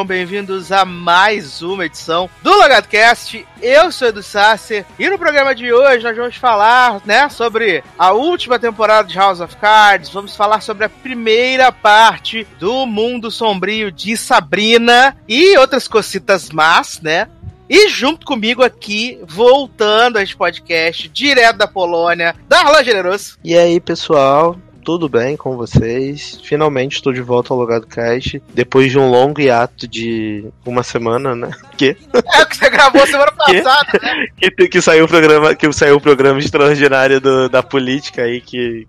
Sejam bem-vindos a mais uma edição do LogadoCast. Eu sou Edu Sasser e no programa de hoje nós vamos falar, né, sobre a última temporada de House of Cards. Vamos falar sobre a primeira parte do Mundo Sombrio de Sabrina e outras cositas más, né? E junto comigo aqui, voltando a este podcast, direto da Polônia, Darlan Generoso. E aí, pessoal? Tudo bem com vocês? Finalmente estou de volta ao Logado Cast, depois de um longo hiato de uma semana, né? Que? É o que você gravou semana passada, que? né? Que, que, saiu o programa, que saiu o programa extraordinário do, da política aí que,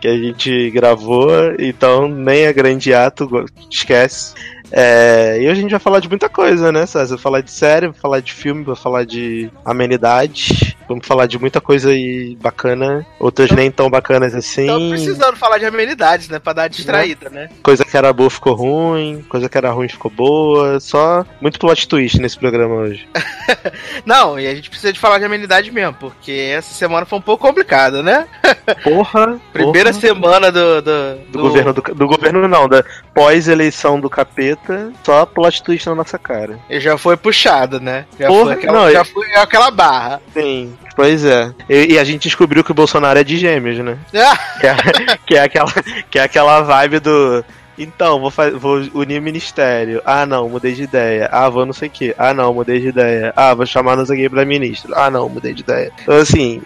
que a gente gravou, então nem é grande hiato, esquece. É, e a gente vai falar de muita coisa, né, César? Vai falar de série, vai falar de filme, vai falar de amenidade. Vamos falar de muita coisa aí bacana, outras nem tão bacanas assim. Estamos precisando falar de amenidades, né? Pra dar distraída, né? Coisa que era boa ficou ruim, coisa que era ruim ficou boa. Só muito plot twist nesse programa hoje. Não, e a gente precisa de falar de amenidade mesmo, porque essa semana foi um pouco complicada, né? Porra! Primeira porra. semana do, do, do, do governo do, do, governo não, da pós-eleição do capeta, só plot twist na nossa cara. E já foi puxado, né? Já porra, foi aquela, não, já foi aquela barra. Sim. Pois é. E, e, a gente descobriu que o Bolsonaro é de gêmeos, né? que, é, que, é aquela, que é aquela vibe do. Então, vou, vou unir o ministério. Ah, não, mudei de ideia. Ah, vou não sei o quê. Ah, não, mudei de ideia. Ah, vou chamar não sei o quê pra ministro. Ah, não, mudei de ideia. Então, assim,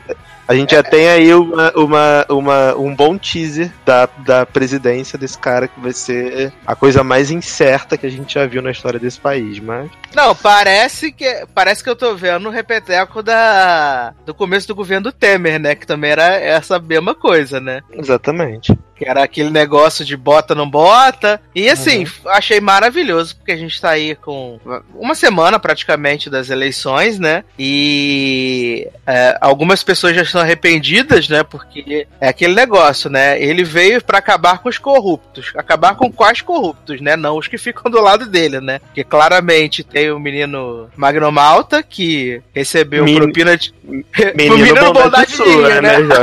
a gente já tem aí uma, uma, uma, um bom teaser da, da presidência desse cara que vai ser a coisa mais incerta que a gente já viu na história desse país, mas. Não, parece que parece que eu tô vendo o repeteco da, do começo do governo do Temer, né? Que também era essa mesma coisa, né? Exatamente. Que era aquele negócio de bota não bota. E assim, uhum. achei maravilhoso, porque a gente tá aí com uma semana praticamente das eleições, né? E é, algumas pessoas já estão arrependidas, né? Porque é aquele negócio, né? Ele veio para acabar com os corruptos. Acabar com quais corruptos, né? Não os que ficam do lado dele, né? Porque claramente tem o menino Magno Malta, que recebeu Min... propina de. Menino, menino bondade, bondade sua, né? né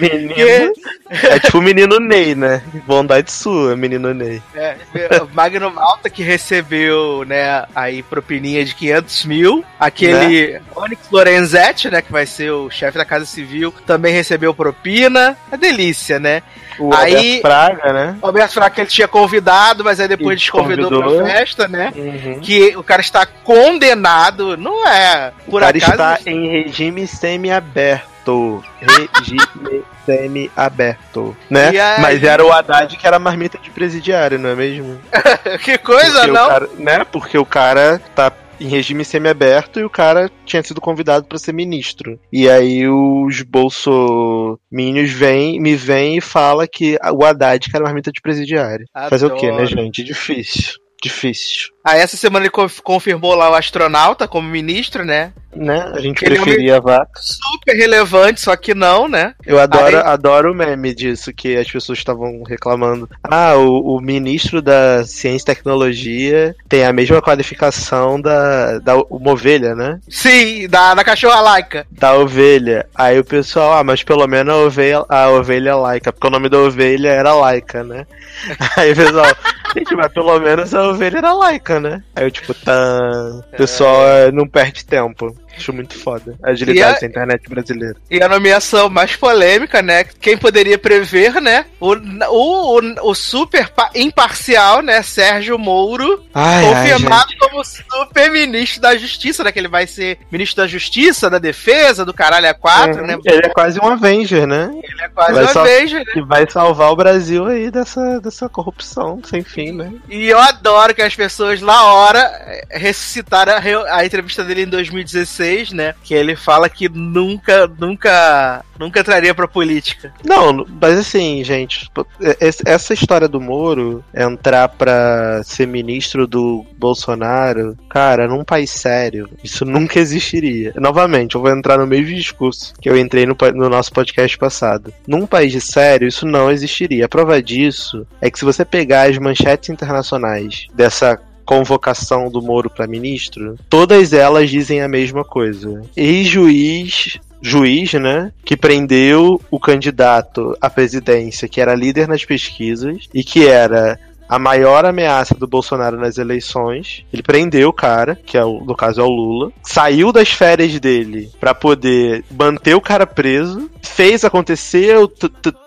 menino. Que... É tipo o menino Ney, né? Bondade sua, menino Ney. É, Magno Malta que recebeu, né, aí propininha de 500 mil. Aquele né? Onyx Lorenzetti, né, que vai ser o chefe da Casa Civil, também recebeu propina. É delícia, né? O aí, Fraga, né? O Alberto Fraga que ele tinha convidado, mas aí depois desconvidou pra festa, né? Uhum. Que o cara está condenado, não é por o cara acaso... está em regime semi-aberto. Regime semi-aberto, né? Aí... Mas era o Haddad que era marmita de presidiário, não é mesmo? que coisa, Porque não? Cara, né? Porque o cara tá em regime semiaberto e o cara tinha sido convidado para ser ministro. E aí os bolsominions vêm, me vêm e fala que o Haddad que era marmita de presidiário. Adoro. Fazer o quê, né, gente? Difícil. Difícil. Aí essa semana ele confirmou lá o astronauta como ministro, né? Né? A gente ele preferia é um vaca. Super relevante, só que não, né? Eu adoro, Aí... adoro o meme disso, que as pessoas estavam reclamando. Ah, o, o, ministro da Ciência e Tecnologia tem a mesma qualificação da, da uma ovelha, né? Sim, da, da cachorra laica. Da ovelha. Aí o pessoal, ah, mas pelo menos a ovelha, a ovelha laica, porque o nome da ovelha era laica, né? Aí o pessoal, gente, mas pelo menos a ovelha era laica, né? Aí eu, tipo, tá. O pessoal é... não perde tempo. Acho muito foda a agilidade a, da internet brasileira. E a nomeação mais polêmica, né? Quem poderia prever, né? O, o, o, o super imparcial, né? Sérgio Moro, ai, confirmado ai, como super ministro da Justiça, né? Que ele vai ser ministro da Justiça, da Defesa, do caralho a quatro, é, né? Ele é quase um Avenger, né? Ele é quase vai um Avenger, né? Que vai salvar o Brasil aí dessa, dessa corrupção sem fim, né? E eu adoro que as pessoas, na hora, ressuscitaram a, a entrevista dele em 2016 né? Que ele fala que nunca, nunca, nunca traria pra política. Não, mas assim, gente, essa história do Moro entrar pra ser ministro do Bolsonaro, cara, num país sério, isso nunca existiria. Novamente, eu vou entrar no mesmo discurso que eu entrei no, no nosso podcast passado. Num país sério, isso não existiria. A prova disso é que se você pegar as manchetes internacionais dessa convocação do Moro para ministro, todas elas dizem a mesma coisa. Ex-juiz juiz, né, que prendeu o candidato à presidência, que era líder nas pesquisas e que era a maior ameaça do Bolsonaro nas eleições. Ele prendeu o cara, que é o, no caso é o Lula, saiu das férias dele para poder manter o cara preso, fez acontecer,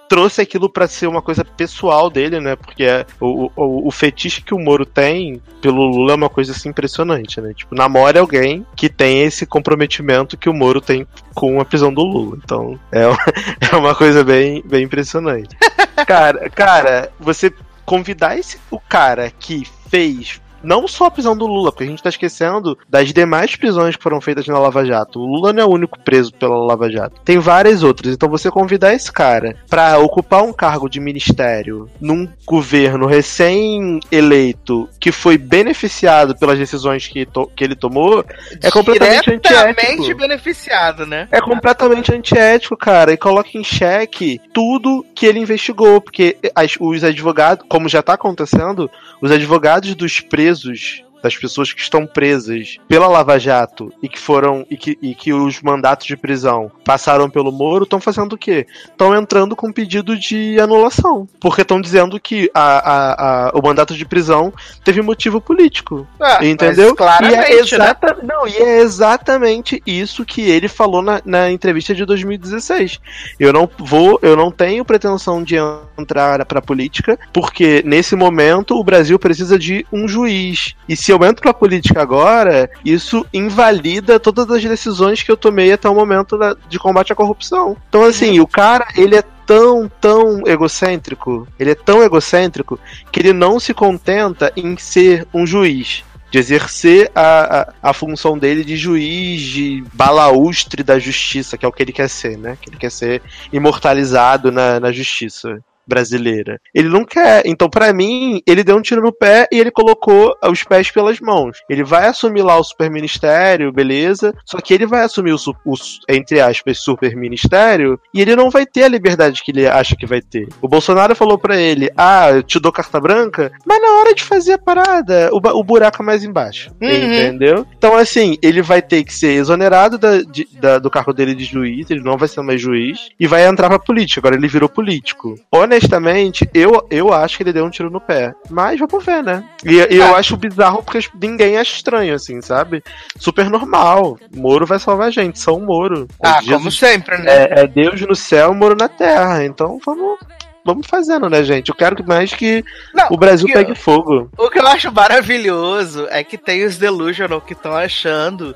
trouxe aquilo para ser uma coisa pessoal dele, né? Porque é, o, o, o, fetiche que o Moro tem pelo Lula é uma coisa assim impressionante, né? Tipo, namora alguém que tem esse comprometimento que o Moro tem com a prisão do Lula. Então, é uma, é uma coisa bem, bem impressionante. Cara, cara, você convidar esse, o cara que fez não só a prisão do Lula, porque a gente tá esquecendo das demais prisões que foram feitas na Lava Jato. O Lula não é o único preso pela Lava Jato. Tem várias outras. Então você convidar esse cara para ocupar um cargo de ministério num governo recém-eleito que foi beneficiado pelas decisões que, que ele tomou é completamente antiético. beneficiado, né? É completamente antiético, cara. E coloca em xeque tudo que ele investigou, porque as, os advogados, como já tá acontecendo, os advogados dos presos presos das pessoas que estão presas pela Lava Jato e que foram e que, e que os mandatos de prisão passaram pelo Moro, estão fazendo o quê? Estão entrando com pedido de anulação. Porque estão dizendo que a, a, a, o mandato de prisão teve motivo político. Ah, entendeu? E é, né? exata, né? não, e é exatamente isso que ele falou na, na entrevista de 2016. Eu não vou, eu não tenho pretensão de entrar para política, porque nesse momento o Brasil precisa de um juiz. E se eu entro pra política agora, isso invalida todas as decisões que eu tomei até o momento da, de combate à corrupção. Então, assim, o cara, ele é tão, tão egocêntrico, ele é tão egocêntrico, que ele não se contenta em ser um juiz de exercer a, a, a, função dele de juiz, de balaustre da justiça, que é o que ele quer ser, né? Que ele quer ser imortalizado na, na justiça brasileira. Ele não quer. Então, para mim, ele deu um tiro no pé e ele colocou os pés pelas mãos. Ele vai assumir lá o superministério, beleza? Só que ele vai assumir o, o entre aspas, superministério e ele não vai ter a liberdade que ele acha que vai ter. O Bolsonaro falou para ele: Ah, eu te dou carta branca, mas na hora de fazer a parada, o, o buraco é mais embaixo. Uhum. Entendeu? Então, assim, ele vai ter que ser exonerado da, de, da, do cargo dele de juiz, ele não vai ser mais juiz, e vai entrar pra política. Agora ele virou político. Honestamente, honestamente, eu, eu acho que ele deu um tiro no pé. Mas vamos ver, né? E, e eu é. acho bizarro porque ninguém acha estranho, assim, sabe? Super normal. Moro vai salvar a gente, São Moro. Ah, Jesus, como sempre, né? É, é Deus no céu, Moro na terra. Então vamos vamos fazendo, né, gente? Eu quero mais que não, o Brasil que pegue fogo. O que eu acho maravilhoso é que tem os delusional que estão achando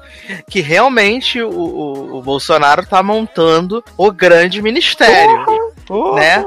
que realmente o, o, o, Bolsonaro tá montando o grande ministério. Porra, porra. Né?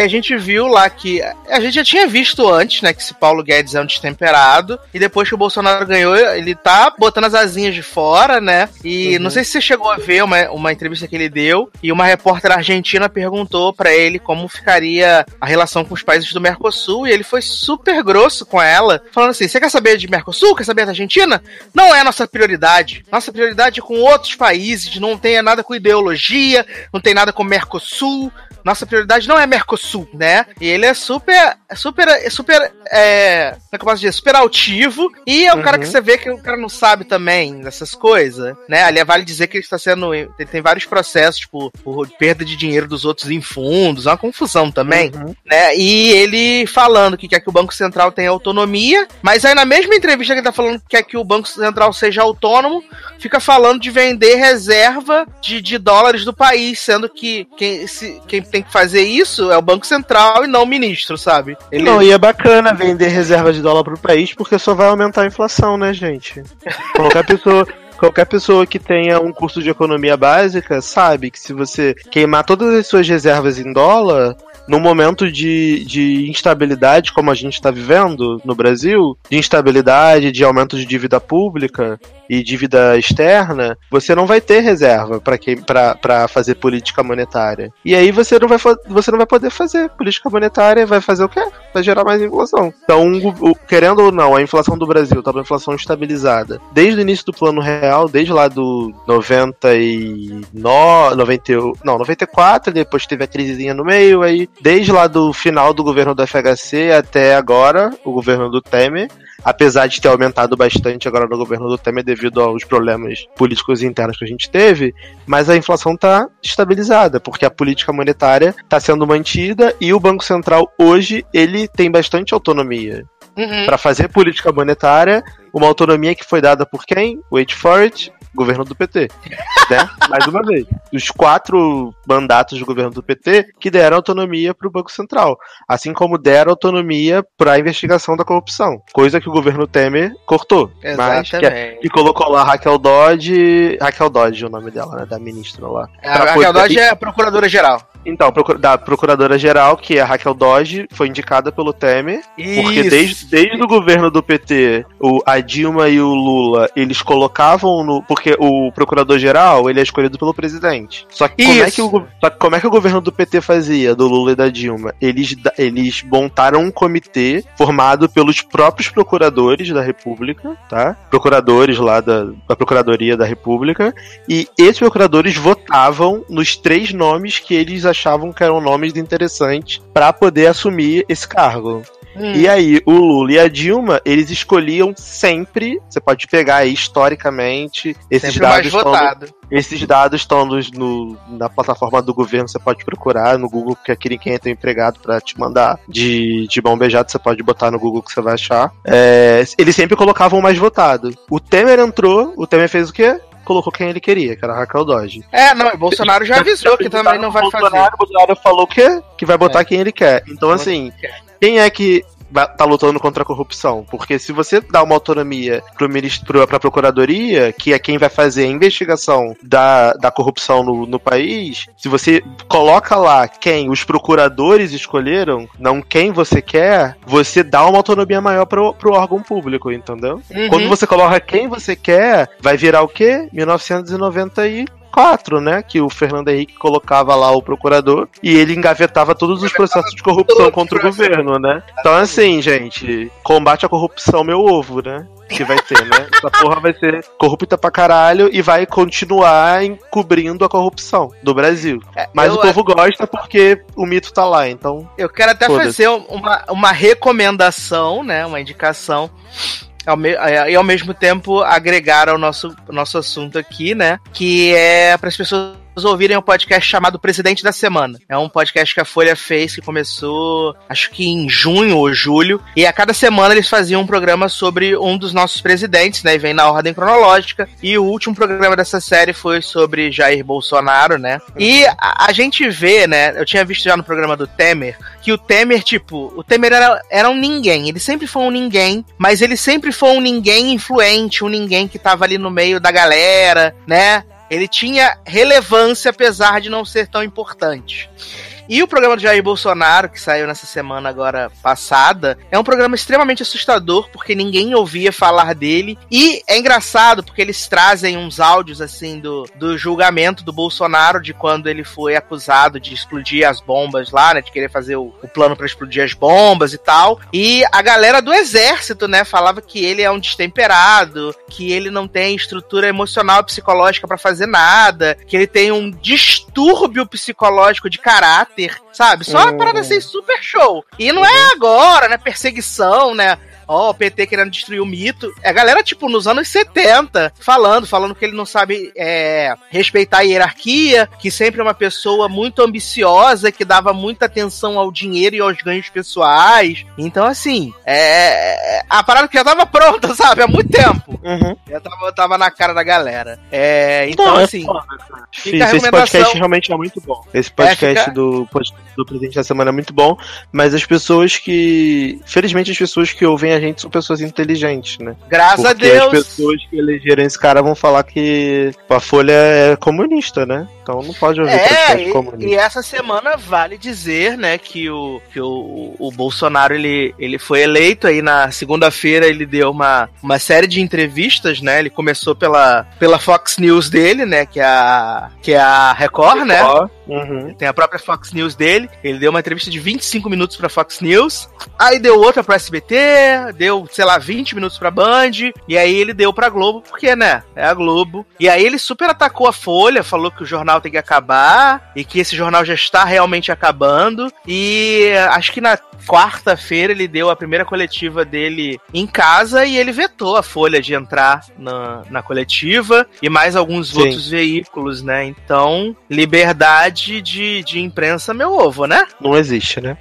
Que a gente viu lá que. A gente já tinha visto antes, né? Que esse Paulo Guedes é um destemperado. E depois que o Bolsonaro ganhou, ele tá botando as asinhas de fora, né? E uhum. não sei se você chegou a ver uma, uma entrevista que ele deu. E uma repórter argentina perguntou para ele como ficaria a relação com os países do Mercosul. E ele foi super grosso com ela, falando assim: você quer saber de Mercosul? Quer saber da Argentina? Não é nossa prioridade. Nossa prioridade é com outros países. Não tem nada com ideologia, não tem nada com Mercosul nossa prioridade não é Mercosul, né? E ele é super, super, super, é, como é que eu posso dizer? Super altivo. E é um uhum. cara que você vê que o cara não sabe também dessas coisas, né? Ali vale dizer que ele está sendo, ele tem vários processos, tipo, por perda de dinheiro dos outros em fundos, é uma confusão também, uhum. né? E ele falando que quer que o Banco Central tenha autonomia, mas aí na mesma entrevista que ele tá falando que quer que o Banco Central seja autônomo, fica falando de vender reserva de, de dólares do país, sendo que quem, se, quem tem que fazer isso é o Banco Central e não ministro, sabe? Ele... Não, e é bacana vender reserva de dólar pro país porque só vai aumentar a inflação, né, gente? Qualquer pessoa. Qualquer pessoa que tenha um curso de economia básica sabe que se você queimar todas as suas reservas em dólar, num momento de, de instabilidade como a gente está vivendo no Brasil, de instabilidade, de aumento de dívida pública, e dívida externa, você não vai ter reserva para fazer política monetária. E aí você não, vai, você não vai poder fazer política monetária, vai fazer o quê? Vai gerar mais inflação. Então, querendo ou não, a inflação do Brasil está uma inflação estabilizada. Desde o início do plano real, desde lá do 99, 90, não, 94, depois teve a crisezinha no meio, aí desde lá do final do governo do FHC até agora, o governo do Temer, apesar de ter aumentado bastante agora no governo do Temer devido aos problemas políticos internos que a gente teve, mas a inflação está estabilizada, porque a política monetária está sendo mantida e o Banco Central hoje ele tem bastante autonomia. Uhum. Para fazer política monetária, uma autonomia que foi dada por quem? Wait for it, governo do PT. né? Mais uma vez. Os quatro mandatos do governo do PT que deram autonomia para o Banco Central. Assim como deram autonomia para a investigação da corrupção. Coisa que o governo Temer cortou. Exatamente. Mas que, é, que colocou lá Raquel Dodge. Raquel Dodge é o nome dela, né? Da ministra lá. A Raquel Dodge é a procuradora-geral. Então, da procuradora-geral, que é a Raquel Dodge, foi indicada pelo Temer. Isso. Porque desde, desde o governo do PT, o, a Dilma e o Lula, eles colocavam no. Porque o procurador-geral, ele é escolhido pelo presidente. Só que, como é que, o, só que como é que o governo do PT fazia, do Lula e da Dilma? Eles, eles montaram um comitê formado pelos próprios procuradores da República, tá? Procuradores lá da, da Procuradoria da República. E esses procuradores votavam nos três nomes que eles achavam que eram nomes interessantes para poder assumir esse cargo. Hum. E aí, o Lula e a Dilma, eles escolhiam sempre. Você pode pegar aí historicamente esses sempre dados. No, esses dados estão no, no, na plataforma do governo, você pode procurar no Google, que aquele quem entra empregado para te mandar de, de mão beijada, você pode botar no Google que você vai achar. É, eles sempre colocavam o mais votado. O Temer entrou, o Temer fez o quê? Colocou quem ele queria, que era a Raquel Dodge. É, não, o Bolsonaro já avisou que também não vai fazer. O Bolsonaro falou que, que vai botar é. quem ele quer. Então, assim, quem é que tá lutando contra a corrupção. Porque se você dá uma autonomia pro ministro, pra procuradoria, que é quem vai fazer a investigação da, da corrupção no, no país, se você coloca lá quem os procuradores escolheram, não quem você quer, você dá uma autonomia maior pro, pro órgão público, entendeu? Uhum. Quando você coloca quem você quer, vai virar o quê? 1990 e 4, né? Que o Fernando Henrique colocava lá o procurador e ele engavetava todos os processos de corrupção contra o governo, né? Então, assim, gente, combate à corrupção, meu ovo, né? que vai ter, né? Essa porra vai ser corrupta pra caralho e vai continuar encobrindo a corrupção do Brasil. É, Mas o povo gosta porque o mito tá lá, então. Eu quero até fazer uma, uma recomendação, né? Uma indicação ao me, e ao mesmo tempo agregar ao nosso, nosso assunto aqui, né? Que é para as pessoas ouvirem um podcast chamado Presidente da Semana. É um podcast que a Folha fez, que começou, acho que em junho ou julho, e a cada semana eles faziam um programa sobre um dos nossos presidentes, né? E vem na ordem cronológica. E o último programa dessa série foi sobre Jair Bolsonaro, né? E a, a gente vê, né? Eu tinha visto já no programa do Temer, que o Temer, tipo, o Temer era, era um ninguém. Ele sempre foi um ninguém, mas ele sempre foi um ninguém influente, um ninguém que tava ali no meio da galera, né? Ele tinha relevância, apesar de não ser tão importante. E o programa do Jair Bolsonaro, que saiu nessa semana agora passada, é um programa extremamente assustador, porque ninguém ouvia falar dele. E é engraçado, porque eles trazem uns áudios, assim, do, do julgamento do Bolsonaro, de quando ele foi acusado de explodir as bombas lá, né? De querer fazer o, o plano para explodir as bombas e tal. E a galera do exército, né? Falava que ele é um destemperado, que ele não tem estrutura emocional psicológica para fazer nada, que ele tem um distúrbio psicológico de caráter sabe? Só uma parada assim, super show. E não é agora, né? Perseguição, né? Ó, oh, o PT querendo destruir o mito. É a galera, tipo, nos anos 70, falando, falando que ele não sabe é, respeitar a hierarquia, que sempre é uma pessoa muito ambiciosa, que dava muita atenção ao dinheiro e aos ganhos pessoais. Então, assim, é, a parada que já tava pronta, sabe? Há muito tempo. Uhum. Já tava, tava na cara da galera. É, então, não, é assim. É esse podcast realmente é muito bom. Esse podcast é, fica... do, do Presidente da Semana é muito bom, mas as pessoas que. Felizmente, as pessoas que ouvem a gente são pessoas inteligentes, né? Graças Porque a Deus! As pessoas que elegeram esse cara vão falar que a Folha é comunista, né? Então não pode ouvir é, e, comunista. E essa semana vale dizer, né, que o, que o, o Bolsonaro ele, ele foi eleito aí na segunda-feira, ele deu uma, uma série de entrevistas, né? Ele começou pela, pela Fox News dele, né? Que é a, que é a Record, né? Record. né? Uhum. Tem a própria Fox News dele. Ele deu uma entrevista de 25 minutos pra Fox News. Aí deu outra pra SBT, deu, sei lá, 20 minutos pra Band. E aí ele deu pra Globo, porque, né? É a Globo. E aí ele super atacou a Folha, falou que o jornal jornal tem que acabar e que esse jornal já está realmente acabando. E acho que na quarta-feira ele deu a primeira coletiva dele em casa e ele vetou a Folha de entrar na, na coletiva e mais alguns Sim. outros veículos, né? Então, liberdade de, de imprensa, meu ovo, né? Não existe, né?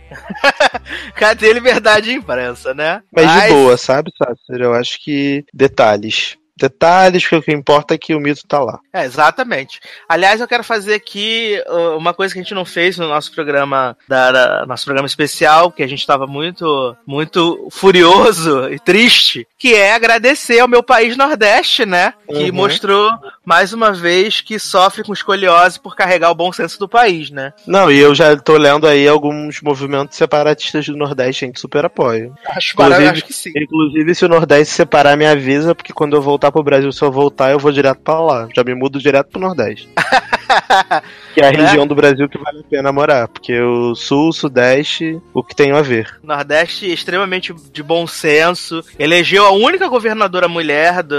Cadê liberdade de imprensa, né? Mas, Mas... de boa, sabe, Sácer? Eu acho que detalhes detalhes, que o que importa é que o mito tá lá. É, exatamente. Aliás, eu quero fazer aqui uh, uma coisa que a gente não fez no nosso programa, da, da nosso programa especial, que a gente estava muito, muito furioso e triste, que é agradecer ao meu país Nordeste, né? Que uhum. mostrou mais uma vez que sofre com escoliose por carregar o bom senso do país, né? Não, e eu já tô lendo aí alguns movimentos separatistas do Nordeste, a gente super apoia. Acho, inclusive, acho que sim. Inclusive, se o Nordeste separar, me avisa, porque quando eu voltar voltar pro Brasil, se eu voltar, eu vou direto pra lá. Já me mudo direto pro Nordeste. que é a região do Brasil que vale a pena morar. Porque o Sul, o Sudeste, o que tem a ver. Nordeste extremamente de bom senso. Elegeu a única governadora mulher do,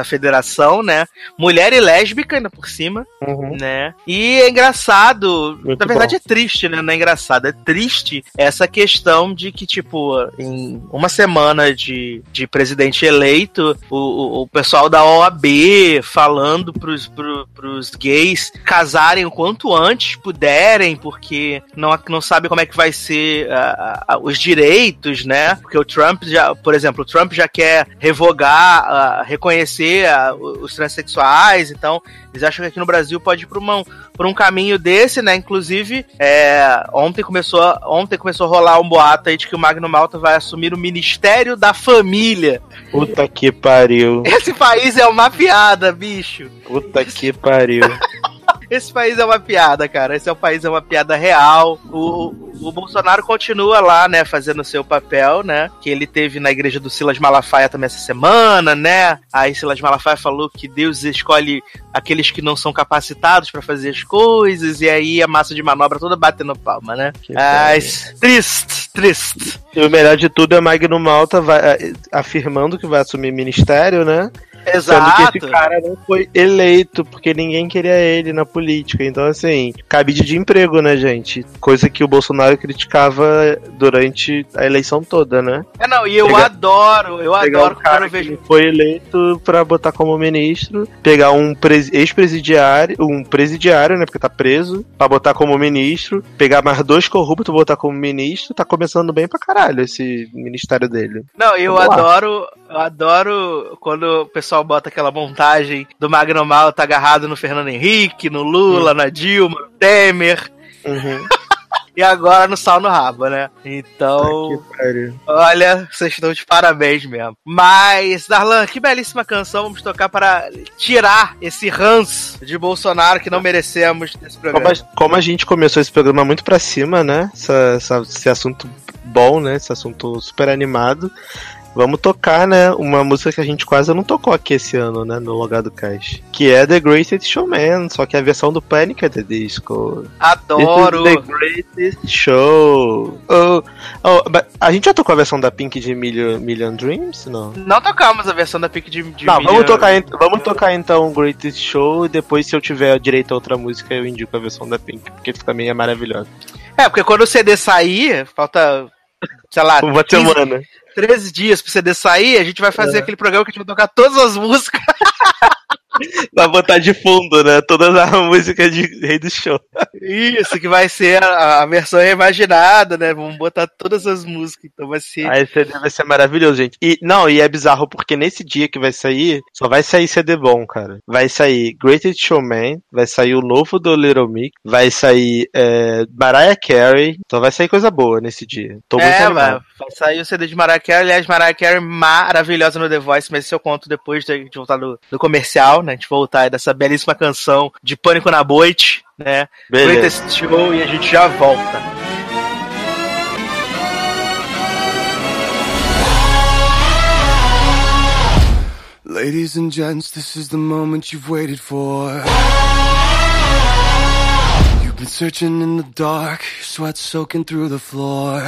da federação, né? Mulher e lésbica ainda por cima, uhum. né? E é engraçado, Muito na verdade bom. é triste, né? Não é engraçado, é triste essa questão de que, tipo, em uma semana de, de presidente eleito, o, o pessoal da OAB falando pros, pro, pros gays casarem o quanto antes puderem, porque não, não sabe como é que vai ser uh, uh, os direitos, né? Porque o Trump já, por exemplo, o Trump já quer revogar, uh, reconhecer a, os transexuais, então eles acham que aqui no Brasil pode ir por, uma, por um caminho desse, né? Inclusive, é, ontem, começou, ontem começou a rolar um boato aí de que o Magno Malta vai assumir o Ministério da Família. Puta que pariu. Esse país é uma piada, bicho. Puta que pariu. Esse país é uma piada, cara. Esse é um país é uma piada real. O, o Bolsonaro continua lá, né, fazendo o seu papel, né? Que ele teve na igreja do Silas Malafaia também essa semana, né? Aí Silas Malafaia falou que Deus escolhe aqueles que não são capacitados para fazer as coisas, e aí a massa de manobra toda batendo palma, né? Mas, triste, triste. E o melhor de tudo é Magno Malta vai, eh, afirmando que vai assumir ministério, né? Exato. Sendo que esse cara não foi eleito, porque ninguém queria ele na política. Então, assim, cabide de emprego, né, gente? Coisa que o Bolsonaro criticava durante a eleição toda, né? É, não, e eu pegar, adoro, eu adoro um cara eu vejo. Que foi eleito pra botar como ministro, pegar um ex-presidiário, um presidiário, né, porque tá preso, pra botar como ministro, pegar mais dois corruptos, botar como ministro, tá começando bem pra caralho esse ministério dele. Não, eu adoro. Eu adoro quando o pessoal bota aquela montagem do Magno Mal tá agarrado no Fernando Henrique, no Lula, uhum. na Dilma, no Temer. Uhum. e agora no sal no rabo, né? Então. Olha, vocês estão de parabéns mesmo. Mas, Darlan, que belíssima canção vamos tocar para tirar esse ranço de Bolsonaro que não merecemos desse programa. Como a, como a gente começou esse programa muito pra cima, né? Essa, essa, esse assunto bom, né? Esse assunto super animado. Vamos tocar, né, uma música que a gente quase não tocou aqui esse ano, né, no Logado Cash. Que é The Greatest Showman, só que a versão do Panic! at the Disco. Adoro! The Greatest Show. Oh, oh, a gente já tocou a versão da Pink de Million, Million Dreams? Não. Não tocamos a versão da Pink de, de não, Million... Vamos tocar, vamos tocar então Greatest Show e depois, se eu tiver direito a outra música, eu indico a versão da Pink, porque também é maravilhosa. É, porque quando o CD sair, falta sei lá, uma 15, semana. 13 dias pro CD sair, a gente vai fazer é. aquele programa que a gente vai tocar todas as músicas. Vai botar de fundo, né? Todas as músicas de Rei do Show. Isso, que vai ser a, a versão reimaginada, né? Vamos botar todas as músicas, então vai ser. Aí CD vai ser maravilhoso, gente. E, não, e é bizarro porque nesse dia que vai sair, só vai sair CD bom, cara. Vai sair Greatest Showman, vai sair o novo do Little Mix, vai sair é, Mariah Carey, então vai sair coisa boa nesse dia. Tô muito é, vai, vai sair o CD de Mariah Carey, aliás, Mariah Carey maravilhosa no The Voice, mas isso eu conto depois de voltar do, do comercial, né? A gente voltar dessa belíssima canção de Pânico na Boite, né? Beleza. Show e a gente já volta. Ladies and gents, this is the moment you've waited for. You've been searching in the dark, sweat soaking through the floor.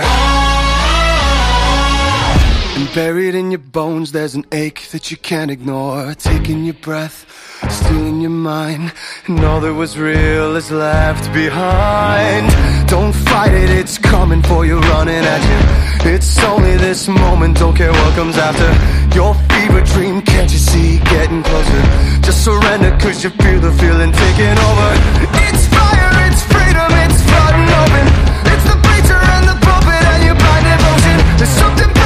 And buried in your bones, there's an ache that you can't ignore. Taking your breath, stealing your mind. And all that was real is left behind. Don't fight it, it's coming for you, running at you. It's only this moment, don't care what comes after. Your fever dream, can't you see, getting closer? Just surrender, cause you feel the feeling taking over. It's fire, it's freedom, it's flooding open. It's the preacher and the pulpit and your blind devotion. There's something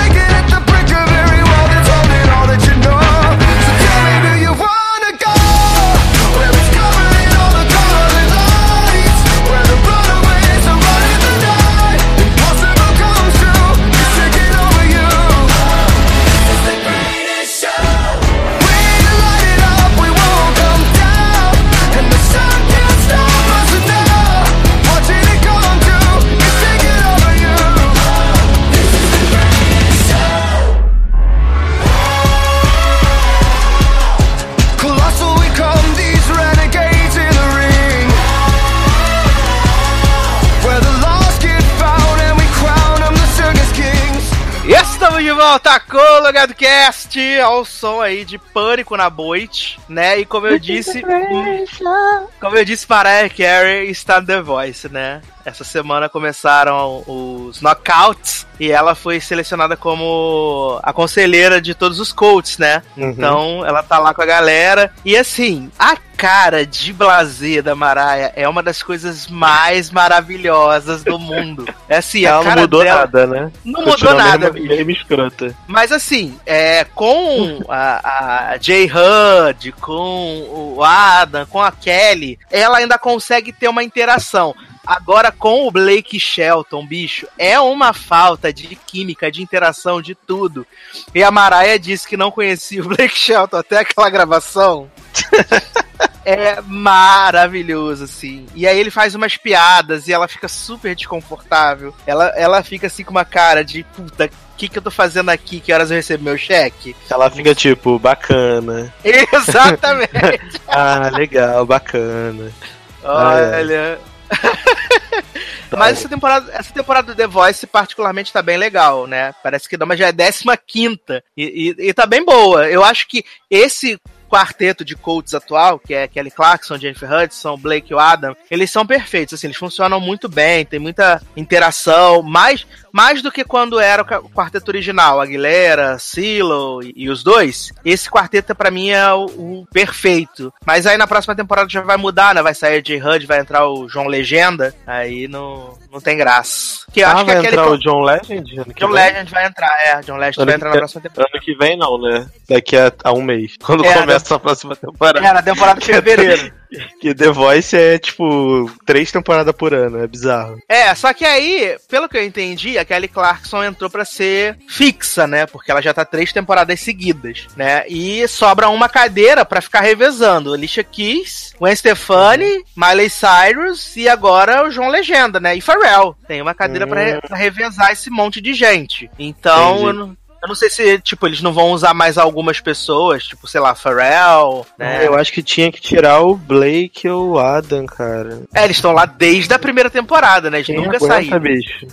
estamos de volta com o Logado Cast, ao som aí de Pânico na Boite, né? E como eu disse, como eu disse, Mariah Carey está no The Voice, né? Essa semana começaram os knockouts e ela foi selecionada como a conselheira de todos os coaches, né? Uhum. Então ela tá lá com a galera. E assim, a cara de blazer da Mariah é uma das coisas mais maravilhosas do mundo. É assim, a Ela não mudou dela... nada, né? Não mudou Continua nada, Mesmo, mesmo escrota. Mas assim, é, com a, a Jay Hud, com o Adam, com a Kelly, ela ainda consegue ter uma interação. Agora, com o Blake Shelton, bicho, é uma falta de química, de interação, de tudo. E a Mariah disse que não conhecia o Blake Shelton até aquela gravação. é maravilhoso, assim. E aí ele faz umas piadas e ela fica super desconfortável. Ela, ela fica assim com uma cara de puta, o que, que eu tô fazendo aqui? Que horas eu recebo meu cheque? Ela fica tipo, bacana. Exatamente. Ah, legal, bacana. Olha. Mas essa temporada, essa temporada do The Voice particularmente tá bem legal, né? Parece que Dama já é 15 quinta e, e, e tá bem boa. Eu acho que esse quarteto de coaches atual, que é Kelly Clarkson, Jennifer Hudson, Blake e o Adam, eles são perfeitos, assim, eles funcionam muito bem, tem muita interação, mais, mais do que quando era o quarteto original, Aguilera, Silo e, e os dois. Esse quarteto para mim é o, o, perfeito. Mas aí na próxima temporada já vai mudar, né? Vai sair o J-Hud, vai entrar o João Legenda, aí não, não tem graça. Que ah, acho vai que entrar o John Legend? John Legend vai entrar, é, John Legend ano vai entrar na próxima temporada. Ano que vem não, né? Daqui a, a um mês. Quando é, começa a próxima temporada. É, na temporada de fevereiro. que The Voice é, tipo, três temporadas por ano, é bizarro. É, só que aí, pelo que eu entendi, a Kelly Clarkson entrou pra ser fixa, né? Porque ela já tá três temporadas seguidas, né? E sobra uma cadeira pra ficar revezando. Alicia Keys, Gwen Stefani, Miley Cyrus e agora o João Legenda, né? E Pharrell. Tem uma cadeira hum. pra, pra revezar esse monte de gente. Então, eu não, eu não sei se, tipo, eles não vão usar mais algumas pessoas, tipo, sei lá, Pharrell, né? Eu acho que tinha que tirar o Blake ou o Adam, cara. É, eles estão lá desde a primeira temporada, né? Eles Quem nunca aguenta, saíram. bicho?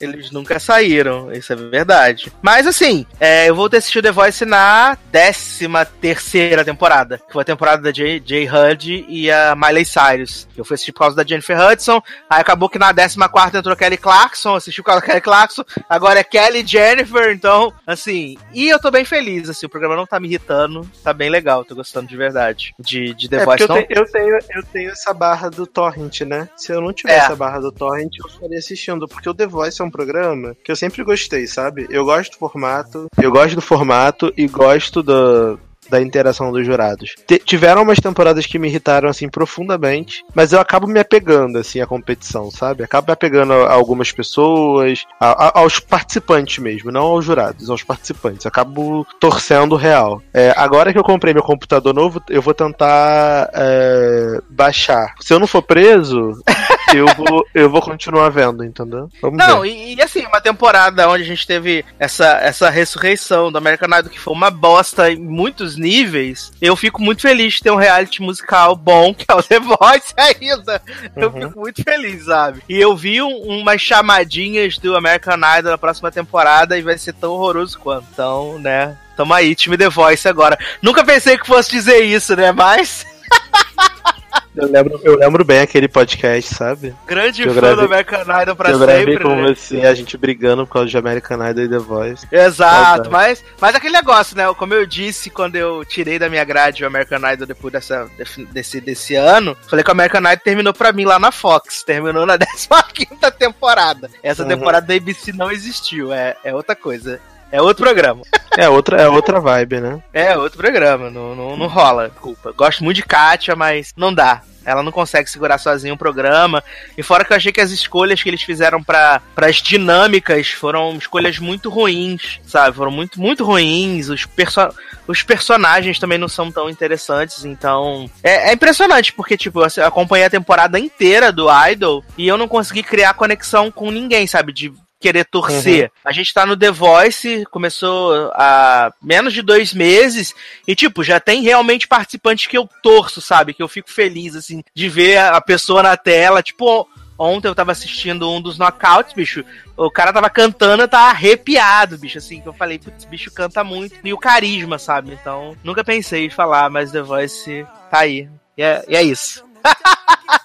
Eles nunca saíram, isso é verdade. Mas assim, é, eu vou ter assistido The Voice na 13 terceira temporada, que foi a temporada da Jay, Jay Hud e a Miley Cyrus. Eu fui assistir por causa da Jennifer Hudson, aí acabou que na 14 quarta entrou Kelly Clarkson, assisti por causa da Kelly Clarkson, agora é Kelly Jennifer, então, assim, e eu tô bem feliz, assim, o programa não tá me irritando, tá bem legal, tô gostando de verdade de, de The é Voice. Eu, te, eu, tenho, eu tenho essa barra do Torrent, né? Se eu não tivesse é. a barra do Torrent, eu estaria assistindo, porque o The Voice é um programa que eu sempre gostei, sabe? Eu gosto do formato, eu gosto do formato e gosto do, da interação dos jurados. T tiveram umas temporadas que me irritaram assim profundamente, mas eu acabo me apegando assim à competição, sabe? Acabo me apegando a, a algumas pessoas, a, a, aos participantes mesmo, não aos jurados, aos participantes. Acabo torcendo real. É, agora que eu comprei meu computador novo, eu vou tentar é, baixar. Se eu não for preso, eu vou, eu vou continuar vendo, entendeu? Vamos Não, e, e, assim, uma temporada onde a gente teve essa, essa ressurreição do American Idol, que foi uma bosta em muitos níveis, eu fico muito feliz de ter um reality musical bom, que é o The Voice ainda. Eu uhum. fico muito feliz, sabe? E eu vi um, umas chamadinhas do American Idol na próxima temporada e vai ser tão horroroso quanto. Então, né? Tamo aí, time The Voice agora. Nunca pensei que fosse dizer isso, né? Mas. Eu lembro, eu lembro bem aquele podcast, sabe? Grande fã gravei, do American Idol pra eu sempre. Eu com né? você, a gente brigando por causa de American Idol e The Voice. Exato, mas, mas aquele negócio, né? Como eu disse quando eu tirei da minha grade o American Idol depois dessa, desse, desse ano, falei que o American Idol terminou pra mim lá na Fox. Terminou na 15 temporada. Essa uhum. temporada da ABC não existiu, é, é outra coisa. É outro programa. É outra, é outra vibe, né? É outro programa, não, não, não rola, desculpa. Gosto muito de Kátia, mas não dá. Ela não consegue segurar sozinha um programa. E fora que eu achei que as escolhas que eles fizeram para as dinâmicas foram escolhas muito ruins, sabe? Foram muito, muito ruins. Os, perso os personagens também não são tão interessantes. Então. É, é impressionante, porque, tipo, eu acompanhei a temporada inteira do Idol e eu não consegui criar conexão com ninguém, sabe? De querer torcer. Uhum. A gente tá no The Voice, começou há menos de dois meses, e tipo, já tem realmente participantes que eu torço, sabe? Que eu fico feliz, assim, de ver a pessoa na tela. Tipo, ontem eu tava assistindo um dos knockouts, bicho. O cara tava cantando, tá arrepiado, bicho, assim, que eu falei, putz, bicho canta muito. E o carisma, sabe? Então, nunca pensei em falar, mas The Voice tá aí. E é, e é isso.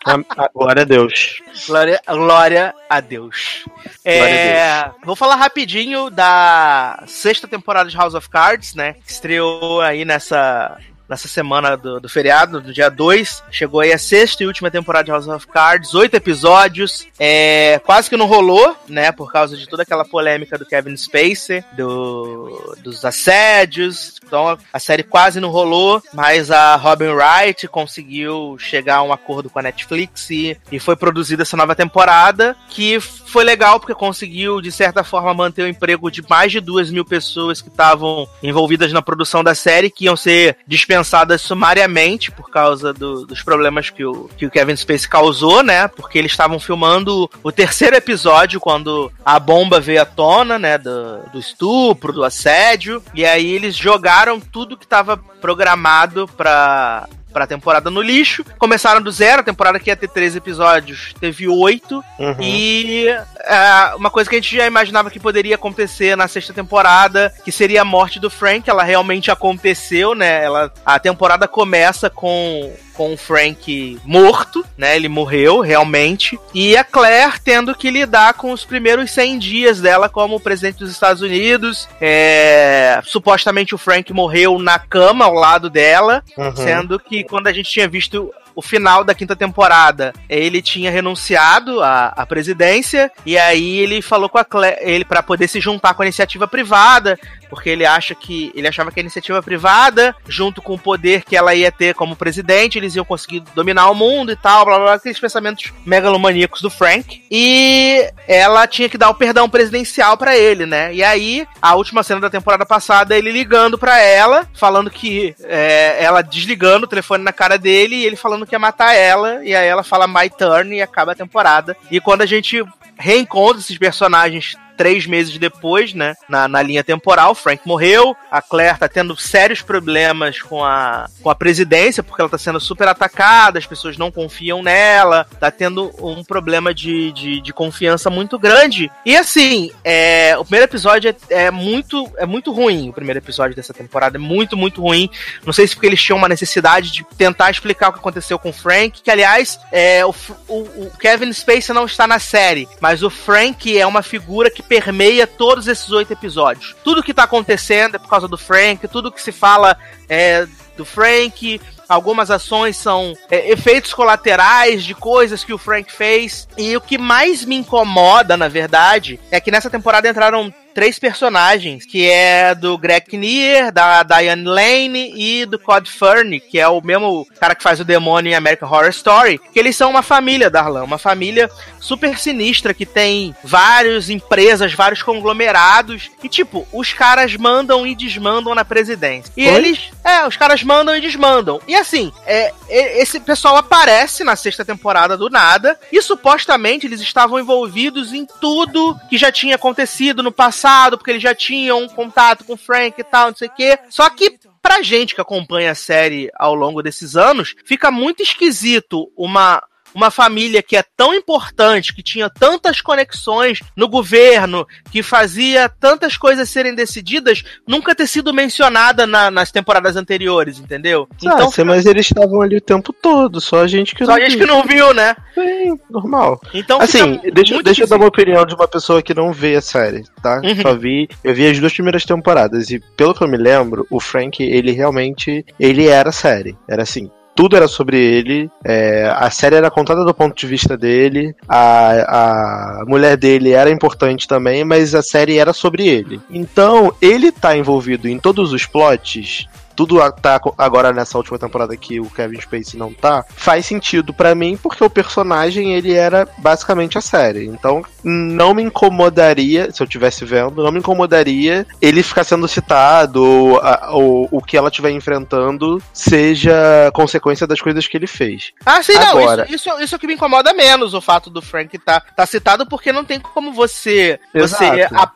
Glória a Deus. Glória, glória a Deus. É, vou falar rapidinho da sexta temporada de House of Cards, né? Que estreou aí nessa nessa semana do, do feriado, do dia 2. Chegou aí a sexta e última temporada de House of Cards, oito episódios. É, quase que não rolou, né? Por causa de toda aquela polêmica do Kevin Spacey, do, dos assédios. Então a série quase não rolou, mas a Robin Wright conseguiu chegar a um acordo com a Netflix e, e foi produzida essa nova temporada, que foi legal porque conseguiu, de certa forma, manter o emprego de mais de duas mil pessoas que estavam envolvidas na produção da série, que iam ser dispensadas sumariamente por causa do, dos problemas que o, que o Kevin Spacey causou, né? Porque eles estavam filmando o terceiro episódio quando a bomba veio à tona, né? Do, do estupro, do assédio. E aí eles jogaram tudo que estava programado para pra temporada no lixo. Começaram do zero, a temporada que ia ter três episódios, teve oito. Uhum. E é, uma coisa que a gente já imaginava que poderia acontecer na sexta temporada, que seria a morte do Frank, ela realmente aconteceu, né? Ela, a temporada começa com com o Frank morto, né? Ele morreu realmente. E a Claire tendo que lidar com os primeiros 100 dias dela como presidente dos Estados Unidos. É... Supostamente o Frank morreu na cama ao lado dela, uhum. sendo que quando a gente tinha visto o final da quinta temporada, ele tinha renunciado à, à presidência e aí ele falou com a Claire, ele para poder se juntar com a iniciativa privada, porque ele acha que ele achava que a iniciativa privada, junto com o poder que ela ia ter como presidente, eles iam conseguir dominar o mundo e tal, blá blá, blá aqueles pensamentos megalomaníacos do Frank. E ela tinha que dar o perdão presidencial para ele, né? E aí, a última cena da temporada passada, ele ligando para ela, falando que é, ela desligando o telefone na cara dele e ele falando que ia matar ela, e aí ela fala My Turn e acaba a temporada. E quando a gente reencontra esses personagens três meses depois, né? Na, na linha temporal, Frank morreu, a Claire tá tendo sérios problemas com a, com a presidência, porque ela tá sendo super atacada, as pessoas não confiam nela, tá tendo um problema de, de, de confiança muito grande. E assim, é, o primeiro episódio é, é, muito, é muito ruim, o primeiro episódio dessa temporada é muito, muito ruim. Não sei se porque eles tinham uma necessidade de tentar explicar o que aconteceu com o Frank, que aliás, é, o, o, o Kevin Spacey não está na série, mas o Frank é uma figura que permeia todos esses oito episódios. Tudo que tá acontecendo é por causa do Frank, tudo que se fala é do Frank, algumas ações são é, efeitos colaterais de coisas que o Frank fez. E o que mais me incomoda, na verdade, é que nessa temporada entraram três personagens, que é do Greg Kinnear, da Diane Lane e do Cod Ferney, que é o mesmo cara que faz o demônio em American Horror Story, que eles são uma família, Darlan, uma família super sinistra que tem várias empresas, vários conglomerados, e tipo, os caras mandam e desmandam na presidência. E Oi? eles, é, os caras mandam e desmandam. E assim, é, esse pessoal aparece na sexta temporada do nada, e supostamente eles estavam envolvidos em tudo que já tinha acontecido no passado, porque eles já tinham um contato com o Frank e tal, não sei o quê. Só que pra gente que acompanha a série ao longo desses anos, fica muito esquisito uma uma família que é tão importante, que tinha tantas conexões no governo, que fazia tantas coisas serem decididas, nunca ter sido mencionada na, nas temporadas anteriores, entendeu? Ah, então, sim, mas eles estavam ali o tempo todo, só a gente que só não a gente viu. que não viu, né? Sim, normal. Então, assim, deixa, deixa eu dar uma opinião de uma pessoa que não vê a série, tá? Uhum. Só vi, eu vi as duas primeiras temporadas e pelo que eu me lembro, o Frank, ele realmente, ele era série. Era assim, tudo era sobre ele, é, a série era contada do ponto de vista dele, a, a mulher dele era importante também, mas a série era sobre ele. Então, ele tá envolvido em todos os plots tudo tá agora nessa última temporada que o Kevin Spacey não tá, faz sentido para mim porque o personagem ele era basicamente a série. Então não me incomodaria, se eu estivesse vendo, não me incomodaria ele ficar sendo citado ou, ou o que ela estiver enfrentando seja consequência das coisas que ele fez. Ah, sim, agora, não, isso, isso, isso é que me incomoda menos o fato do Frank tá, tá citado porque não tem como você, você a, a,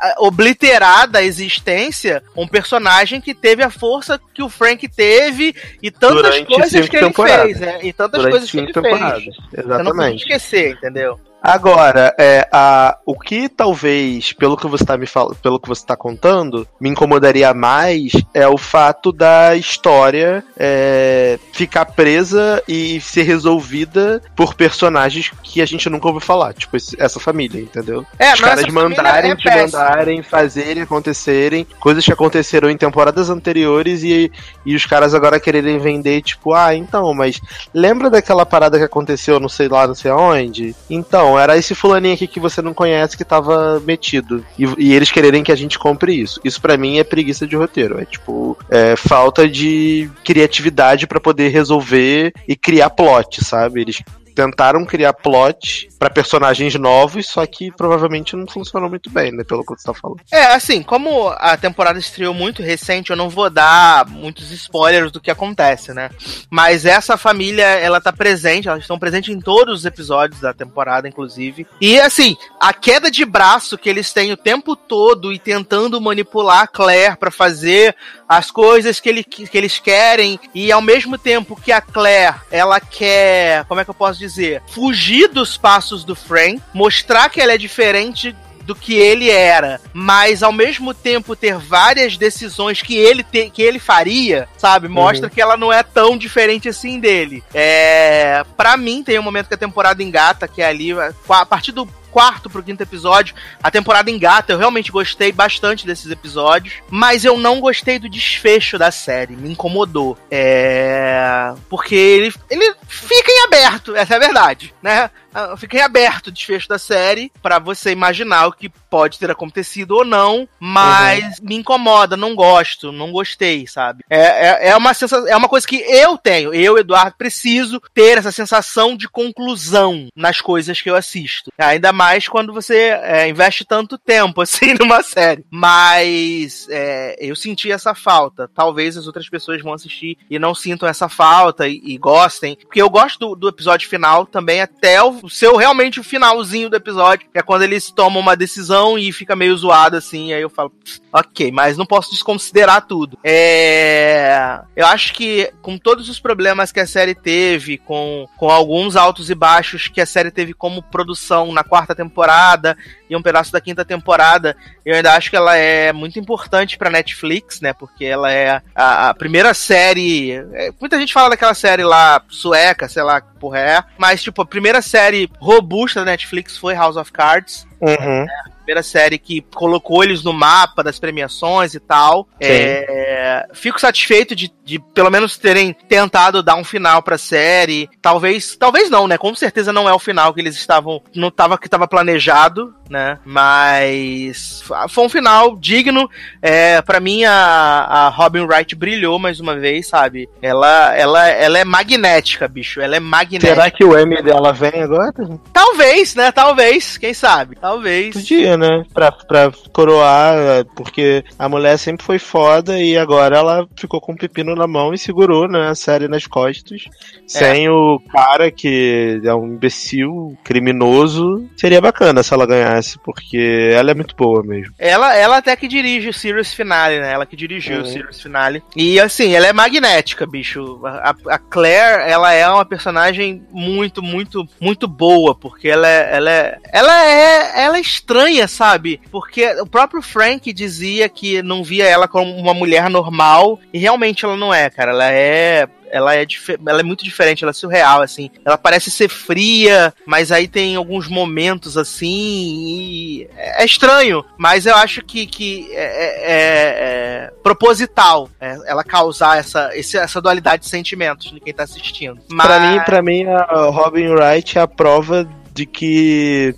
a, obliterar da existência um personagem que teve a força força que o Frank teve e tantas Durante coisas que ele fez, né? E tantas Durante coisas que ele temporadas. fez. Exatamente. Eu não pode esquecer, entendeu? Agora, é, a, o que talvez, pelo que você está me falando, pelo que você está contando, me incomodaria mais é o fato da história é, ficar presa e ser resolvida por personagens que a gente nunca ouviu falar, tipo esse, essa família, entendeu? É, Os caras mandarem, é te mandarem, fazerem, acontecerem, coisas que aconteceram em temporadas anteriores e, e os caras agora quererem vender, tipo, ah, então, mas lembra daquela parada que aconteceu, não sei lá, não sei aonde? Então, era esse fulaninho aqui que você não conhece que tava metido. E, e eles quererem que a gente compre isso. Isso para mim é preguiça de roteiro. É tipo, é falta de criatividade para poder resolver e criar plot, sabe? Eles tentaram criar plot para personagens novos, só que provavelmente não funcionou muito bem, né? Pelo que você tá falando. É, assim, como a temporada estreou muito recente, eu não vou dar muitos spoilers do que acontece, né? Mas essa família, ela tá presente, elas estão presentes em todos os episódios da temporada, inclusive. E, assim, a queda de braço que eles têm o tempo todo e tentando manipular a Claire para fazer as coisas que, ele, que eles querem, e ao mesmo tempo que a Claire, ela quer, como é que eu posso dizer, fugir dos passos do Frank, mostrar que ela é diferente do que ele era, mas ao mesmo tempo ter várias decisões que ele, te, que ele faria, sabe? Mostra uhum. que ela não é tão diferente assim dele. É, para mim tem um momento que a temporada engata, que é ali a partir do quarto pro quinto episódio, a temporada engata. Eu realmente gostei bastante desses episódios, mas eu não gostei do desfecho da série. Me incomodou. É. Porque ele, ele fica em aberto, essa é a verdade, né? Ah, fica em aberto o desfecho da série para você imaginar o que pode ter acontecido ou não, mas uhum. me incomoda, não gosto, não gostei, sabe? É, é, é, uma sensação, é uma coisa que eu tenho, eu, Eduardo, preciso ter essa sensação de conclusão nas coisas que eu assisto. Ainda mais quando você é, investe tanto tempo assim numa série. Mas é, eu senti essa falta. Talvez as outras pessoas vão assistir e não sintam essa falta e, e gostem. Porque eu gosto do, do episódio final também até o o seu realmente o finalzinho do episódio, que é quando eles tomam uma decisão e fica meio zoado assim, aí eu falo, ok, mas não posso desconsiderar tudo. É. Eu acho que com todos os problemas que a série teve, com, com alguns altos e baixos que a série teve como produção na quarta temporada e um pedaço da quinta temporada, eu ainda acho que ela é muito importante pra Netflix, né? Porque ela é a, a primeira série. É, muita gente fala daquela série lá sueca, sei lá que porra é, mas tipo, a primeira série robusta da Netflix foi House of Cards. Uhum. Né? primeira série que colocou eles no mapa das premiações e tal. É, fico satisfeito de, de, pelo menos terem tentado dar um final pra série. Talvez, talvez não, né? Com certeza não é o final que eles estavam, não tava que estava planejado né? Mas foi um final digno. É, para mim, a, a Robin Wright brilhou mais uma vez, sabe? Ela, ela, ela é magnética, bicho. Ela é magnética. Será que o M dela vem agora? Talvez, né? Talvez. Quem sabe? Talvez. Podia, né? Pra, pra coroar, porque a mulher sempre foi foda e agora ela ficou com o pepino na mão e segurou né, a série nas costas. É. Sem o cara que é um imbecil, criminoso. Seria bacana se ela ganhasse, porque ela é muito boa mesmo. Ela, ela até que dirige o Series Finale, né? Ela que dirigiu uhum. o Series Finale. E assim, ela é magnética, bicho. A, a, Claire, ela é uma personagem muito, muito, muito boa, porque ela é, ela é, ela é, ela é estranha, sabe? Porque o próprio Frank dizia que não via ela como uma mulher normal, e realmente ela não é, cara. Ela é ela é, ela é muito diferente, ela é surreal, assim. Ela parece ser fria, mas aí tem alguns momentos assim. E é estranho, mas eu acho que, que é, é, é proposital é, ela causar essa, essa dualidade de sentimentos de quem tá assistindo. Mas... Pra, mim, pra mim, a Robin Wright é a prova de que.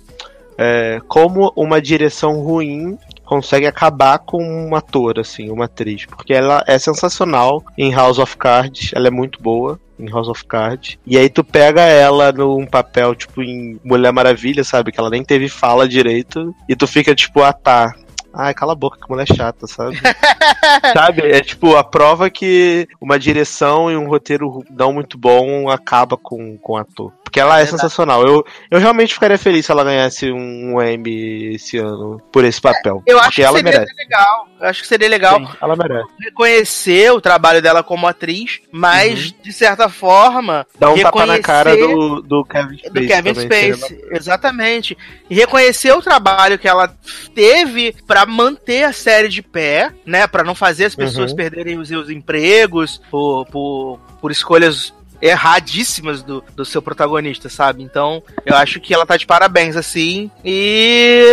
É, como uma direção ruim consegue acabar com um ator, assim, uma atriz. Porque ela é sensacional em House of Cards, ela é muito boa em House of Cards. E aí tu pega ela num papel, tipo, em Mulher Maravilha, sabe? Que ela nem teve fala direito. E tu fica, tipo, ah tá, Ai, cala a boca, que mulher chata, sabe? sabe? É tipo, a prova que uma direção e um roteiro não muito bom acaba com, com o ator. Porque ela é, é sensacional. Eu, eu realmente ficaria feliz se ela ganhasse um Emmy esse ano por esse papel. Eu acho que ela seria merece. legal. Eu acho que seria legal Sim, ela merece. reconhecer o trabalho dela como atriz, mas, uhum. de certa forma. Dar um tapa na cara do, do Kevin Spacey. Do Kevin Spacey, exatamente. E reconhecer o trabalho que ela teve para manter a série de pé, né? para não fazer as pessoas uhum. perderem os seus empregos por, por, por escolhas erradíssimas do, do seu protagonista, sabe? Então, eu acho que ela tá de parabéns, assim. E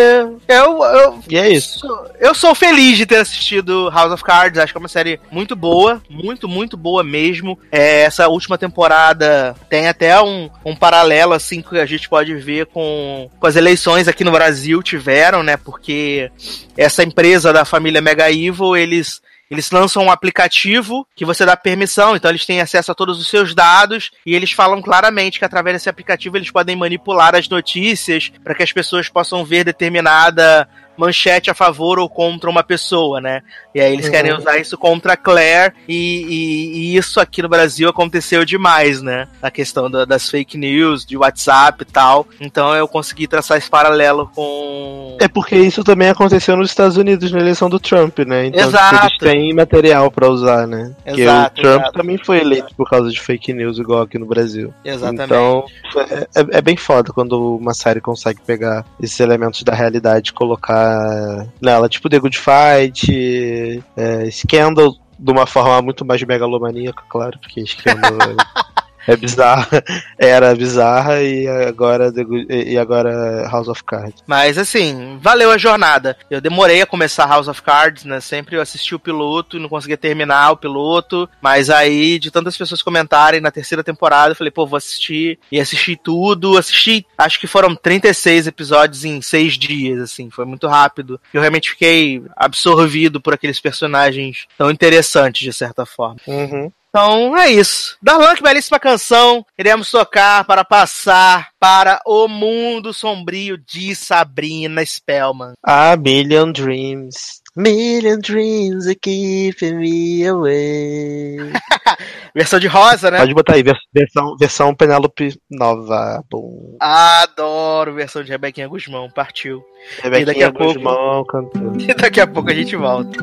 eu. eu e é isso. Sou, eu sou feliz de ter assistido House of Cards. Acho que é uma série muito boa. Muito, muito boa mesmo. É, essa última temporada tem até um, um paralelo, assim, que a gente pode ver com, com as eleições aqui no Brasil tiveram, né? Porque essa empresa da família Mega Evil, eles eles lançam um aplicativo que você dá permissão, então eles têm acesso a todos os seus dados e eles falam claramente que através desse aplicativo eles podem manipular as notícias para que as pessoas possam ver determinada manchete a favor ou contra uma pessoa, né? E aí eles uhum. querem usar isso contra a Claire e, e, e, isso aqui no Brasil aconteceu demais, né? A questão da, das fake news, de WhatsApp e tal. Então eu consegui traçar esse paralelo com. É porque isso também aconteceu nos Estados Unidos na eleição do Trump, né? Então tipo, exato. eles têm material para usar, né? Exato, porque o Trump exato. também foi eleito por causa de fake news, igual aqui no Brasil. Exatamente. Então é, é, é bem foda quando uma série consegue pegar esses elementos da realidade e colocar nela, tipo The Good Fight, é, Scandal de uma forma muito mais megalomaníaca, claro, porque Scandal é bizarra, era bizarra e agora e agora House of Cards. Mas assim, valeu a jornada. Eu demorei a começar House of Cards, né? Sempre eu assisti o piloto e não conseguia terminar o piloto, mas aí de tantas pessoas comentarem na terceira temporada, eu falei, pô, vou assistir e assisti tudo, assisti, acho que foram 36 episódios em seis dias, assim, foi muito rápido. Eu realmente fiquei absorvido por aqueles personagens tão interessantes de certa forma. Uhum. Então é isso. Darlan, que belíssima canção. Iremos tocar para passar para o mundo sombrio de Sabrina Spellman. A Million Dreams. Million dreams are keeping me away. versão de rosa, né? Pode botar aí, versão, versão Penélope nova. Bom. Adoro versão de Rebequinha Guzmão, partiu. Rebequinha e daqui a Guzmão pouco, cantou. E daqui a pouco a gente volta.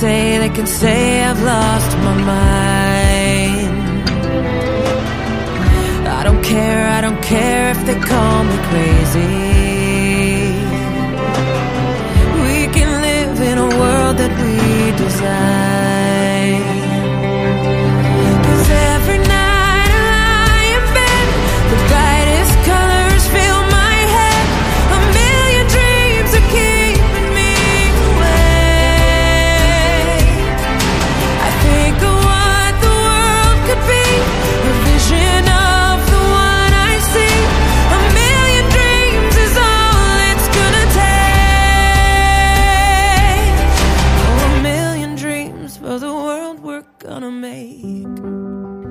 Say, they can say I've lost my mind. I don't care, I don't care if they call me crazy. We can live in a world that we desire.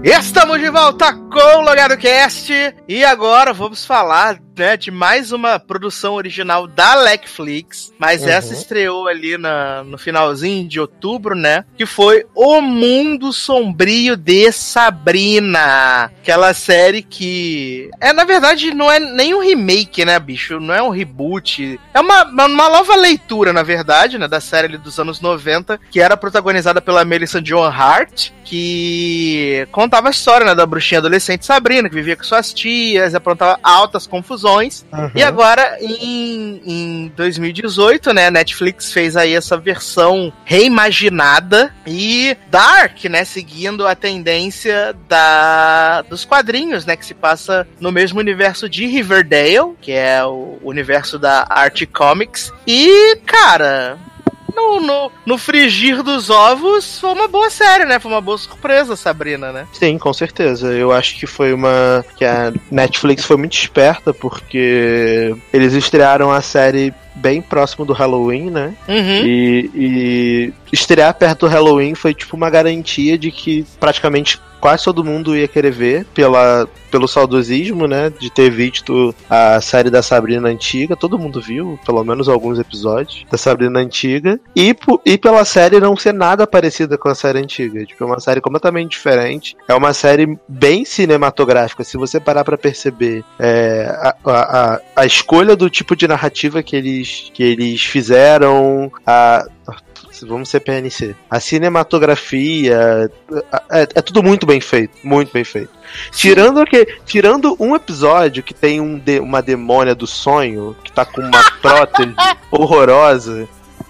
Estamos de volta com o Logado Cast e agora vamos falar né, de mais uma produção original da Netflix, mas uhum. essa estreou ali na, no finalzinho de outubro, né? Que foi O Mundo Sombrio de Sabrina, aquela série que é na verdade não é nem um remake, né, bicho? Não é um reboot, é uma, uma nova leitura, na verdade, né, da série ali dos anos 90, que era protagonizada pela Melissa Joan Hart, que contava a história né, da bruxinha adolescente Sabrina, que vivia com suas tias, aprontava altas confusões. Uhum. E agora, em, em 2018, né, a Netflix fez aí essa versão reimaginada e dark, né, seguindo a tendência da, dos quadrinhos, né, que se passa no mesmo universo de Riverdale, que é o universo da Art Comics. E, cara, no, no, no frigir dos ovos, foi uma boa série, né? Foi uma boa surpresa, Sabrina, né? Sim, com certeza. Eu acho que foi uma. que a Netflix foi muito esperta, porque eles estrearam a série bem próximo do Halloween, né? Uhum. E, e estrear perto do Halloween foi tipo uma garantia de que praticamente quase todo mundo ia querer ver pela, pelo saudosismo, né? De ter visto a série da Sabrina antiga. Todo mundo viu, pelo menos alguns episódios da Sabrina antiga. E, e pela série não ser nada parecida com a série antiga. Tipo, é uma série completamente diferente. É uma série bem cinematográfica. Se você parar para perceber é, a, a, a escolha do tipo de narrativa que eles, que eles fizeram, a, vamos ser PNC. A cinematografia é, é, tudo muito bem feito, muito bem feito. Tirando que, tirando um episódio que tem um de, uma demônia do sonho que tá com uma prótese horrorosa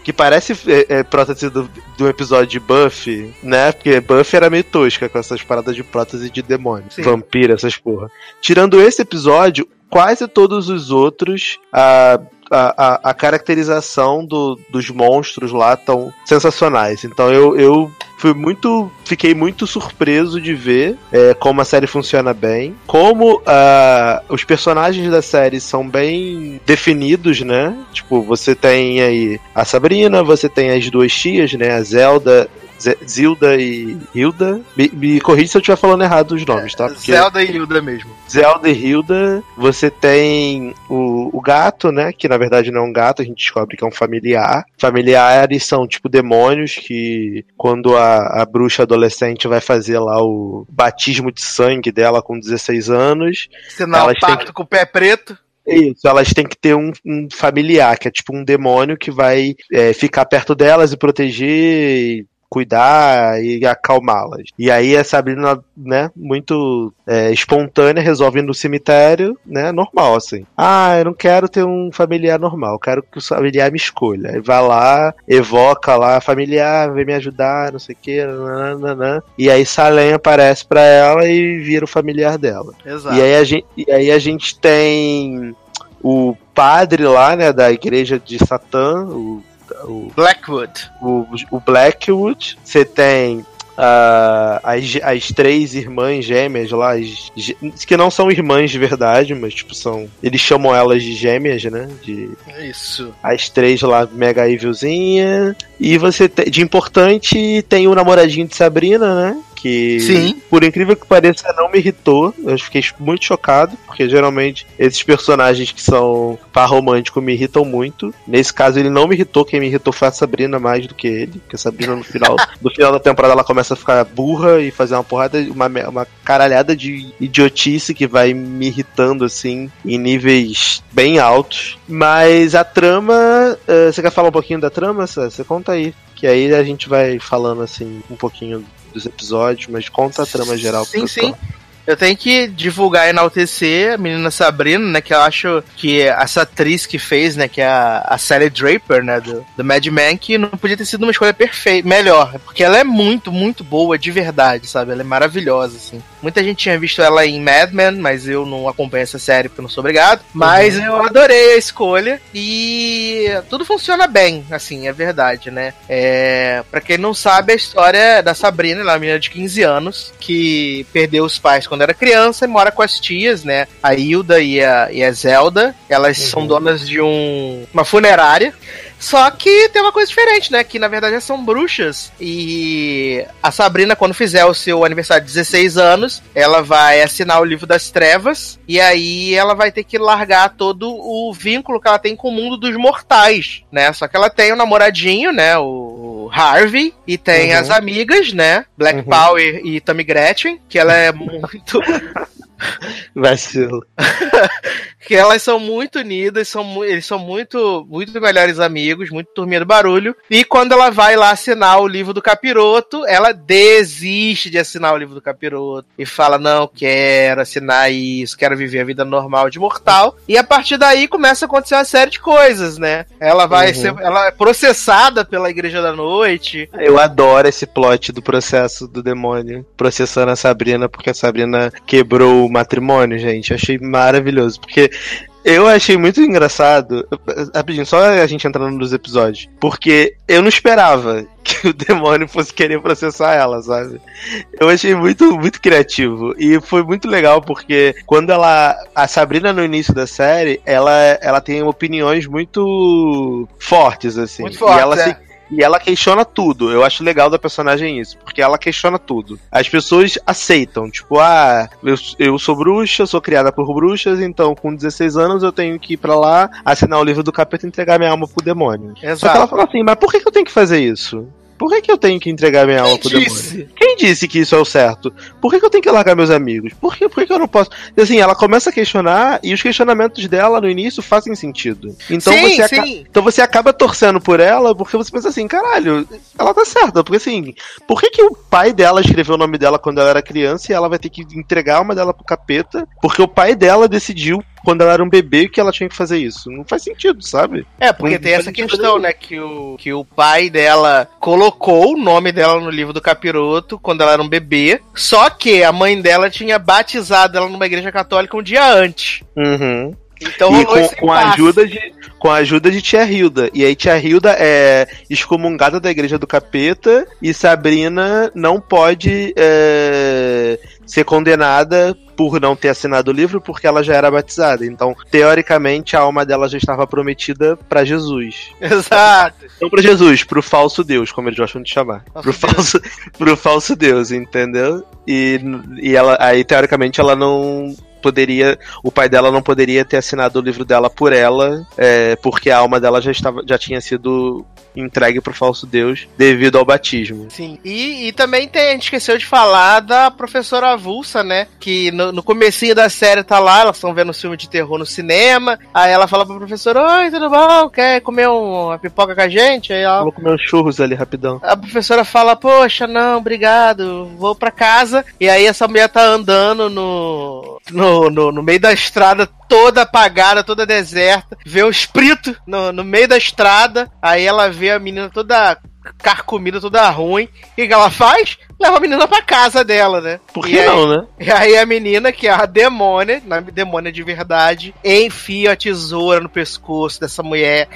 que parece é, é, prótese do, do episódio de Buffy, né? Porque Buffy era meio tosca com essas paradas de prótese de demônio, Sim. vampiro, essas porra. Tirando esse episódio, quase todos os outros, a a, a, caracterização do, dos monstros lá tão sensacionais. Então eu, eu fui muito. Fiquei muito surpreso de ver é, como a série funciona bem. Como uh, os personagens da série são bem definidos, né? Tipo, você tem aí a Sabrina, você tem as duas tias, né? A Zelda Zilda e Hilda. Me, me corrija se eu estiver falando errado os nomes, tá? Porque Zelda e Hilda mesmo. Zelda e Hilda. Você tem o, o gato, né? Que na verdade não é um gato, a gente descobre que é um familiar. Familiares são tipo demônios que quando a, a bruxa adolescente vai fazer lá o batismo de sangue dela com 16 anos. Sinal pacto que... com o pé preto. Isso, elas têm que ter um, um, familiar, que é tipo um demônio que vai é, ficar perto delas e proteger cuidar e acalmá-las. E aí a Sabrina, né, muito é, espontânea, resolve ir no cemitério, né, normal, assim. Ah, eu não quero ter um familiar normal, quero que o familiar me escolha. Aí vai lá, evoca lá, familiar, vem me ajudar, não sei o que, nananana. e aí Salem aparece para ela e vira o familiar dela. Exato. E aí a gente, e aí a gente tem o padre lá, né, da igreja de Satã, o o Blackwood. O, o Blackwood. Você tem Uh, as, as três irmãs gêmeas lá, as, que não são irmãs de verdade, mas tipo são. Eles chamam elas de gêmeas, né? De, Isso. As três lá, mega evilzinha. E você tem, de importante tem o namoradinho de Sabrina, né? Que, Sim. por incrível que pareça, não me irritou. Eu fiquei muito chocado, porque geralmente esses personagens que são par romântico me irritam muito. Nesse caso, ele não me irritou, quem me irritou foi a Sabrina mais do que ele, porque a Sabrina no final, no final da temporada ela começa a ficar burra e fazer uma porrada, uma, uma caralhada de idiotice que vai me irritando assim em níveis bem altos. Mas a trama, uh, você quer falar um pouquinho da trama? Você conta aí. Que aí a gente vai falando assim um pouquinho dos episódios, mas conta a trama geral. Sim, sim. Eu tenho que divulgar e enaltecer a menina Sabrina, né? Que eu acho que essa atriz que fez, né? Que é a, a Sally Draper, né? Do, do Mad Men, que não podia ter sido uma escolha perfeita, melhor. Porque ela é muito, muito boa de verdade, sabe? Ela é maravilhosa, assim. Muita gente tinha visto ela em Mad Men, mas eu não acompanho essa série porque eu não sou obrigado. Mas uhum. eu adorei a escolha e tudo funciona bem, assim, é verdade, né? É, pra quem não sabe, a história da Sabrina, ela é uma menina de 15 anos que perdeu os pais quando quando era criança e mora com as tias, né? A Hilda e a, e a Zelda. Elas uhum. são donas de um, uma funerária. Só que tem uma coisa diferente, né? Que na verdade são bruxas. E a Sabrina, quando fizer o seu aniversário de 16 anos, ela vai assinar o livro das trevas. E aí ela vai ter que largar todo o vínculo que ela tem com o mundo dos mortais, né? Só que ela tem o um namoradinho, né? O Harvey. E tem uhum. as amigas, né? Black uhum. Power e Tammy Gretchen. Que ela é muito. Vacilo. que elas são muito unidas, são, eles são muito, muito melhores amigos, muito turminha do barulho. E quando ela vai lá assinar o livro do capiroto, ela desiste de assinar o livro do capiroto e fala: Não, quero assinar isso, quero viver a vida normal de mortal. E a partir daí começa a acontecer uma série de coisas, né? Ela vai uhum. ser ela é processada pela Igreja da Noite. Eu adoro esse plot do processo do demônio processando a Sabrina, porque a Sabrina quebrou o matrimônio, gente. Achei maravilhoso. Porque eu achei muito engraçado. Rapidinho, só a gente entrando nos episódios. Porque eu não esperava que o demônio fosse querer processar ela, sabe? Eu achei muito, muito criativo. E foi muito legal porque quando ela. A Sabrina, no início da série, ela, ela tem opiniões muito fortes, assim. Muito fortes, e ela é. se e ela questiona tudo. Eu acho legal da personagem isso, porque ela questiona tudo. As pessoas aceitam, tipo, ah, eu, eu sou bruxa, sou criada por bruxas, então com 16 anos eu tenho que ir pra lá, assinar o livro do capeta e entregar minha alma pro demônio. Exato. Só que ela fala assim, mas por que, que eu tenho que fazer isso? Por que, que eu tenho que entregar minha Quem alma pro disse? demônio? Quem disse que isso é o certo? Por que, que eu tenho que largar meus amigos? Por que, por que, que eu não posso? E assim, ela começa a questionar e os questionamentos dela no início fazem sentido. Então, sim, você. Aca... então você acaba torcendo por ela porque você pensa assim, caralho, ela tá certa. Porque assim, por que, que o pai dela escreveu o nome dela quando ela era criança e ela vai ter que entregar a alma dela pro capeta? Porque o pai dela decidiu quando ela era um bebê que ela tinha que fazer isso. Não faz sentido, sabe? É, porque não tem essa questão, né? Que o, que o pai dela colocou o nome dela no livro do capiroto quando ela era um bebê. Só que a mãe dela tinha batizado ela numa igreja católica um dia antes. Uhum. Então e com, com a ajuda de com a ajuda de Tia Hilda. E aí Tia Hilda é excomungada da igreja do capeta e Sabrina não pode é, ser condenada por não ter assinado o livro porque ela já era batizada. Então, teoricamente, a alma dela já estava prometida para Jesus. Exato. Não para Jesus, pro falso Deus, como eles gostam de chamar. Nossa pro falso, pro falso Deus, entendeu? E, e ela aí teoricamente ela não poderia, o pai dela não poderia ter assinado o livro dela por ela, é, porque a alma dela já estava, já tinha sido entregue pro falso Deus devido ao batismo. Sim. E, e também tem, a gente esqueceu de falar da professora avulsa, né? Que no, no comecinho da série tá lá, elas estão vendo um filme de terror no cinema. Aí ela fala pra professora: Oi, tudo bom? Quer comer um, uma pipoca com a gente? Aí ela. Vou comer uns churros ali rapidão. A professora fala: Poxa, não, obrigado, vou pra casa. E aí essa mulher tá andando no, no, no, no meio da estrada toda apagada, toda deserta, vê o espírito no, no meio da estrada, aí ela vê a menina toda carcomida, toda ruim. E o que ela faz? Leva a menina pra casa dela, né? Por que aí, não, né? E aí a menina, que é a demônia, na demônia de verdade, enfia a tesoura no pescoço dessa mulher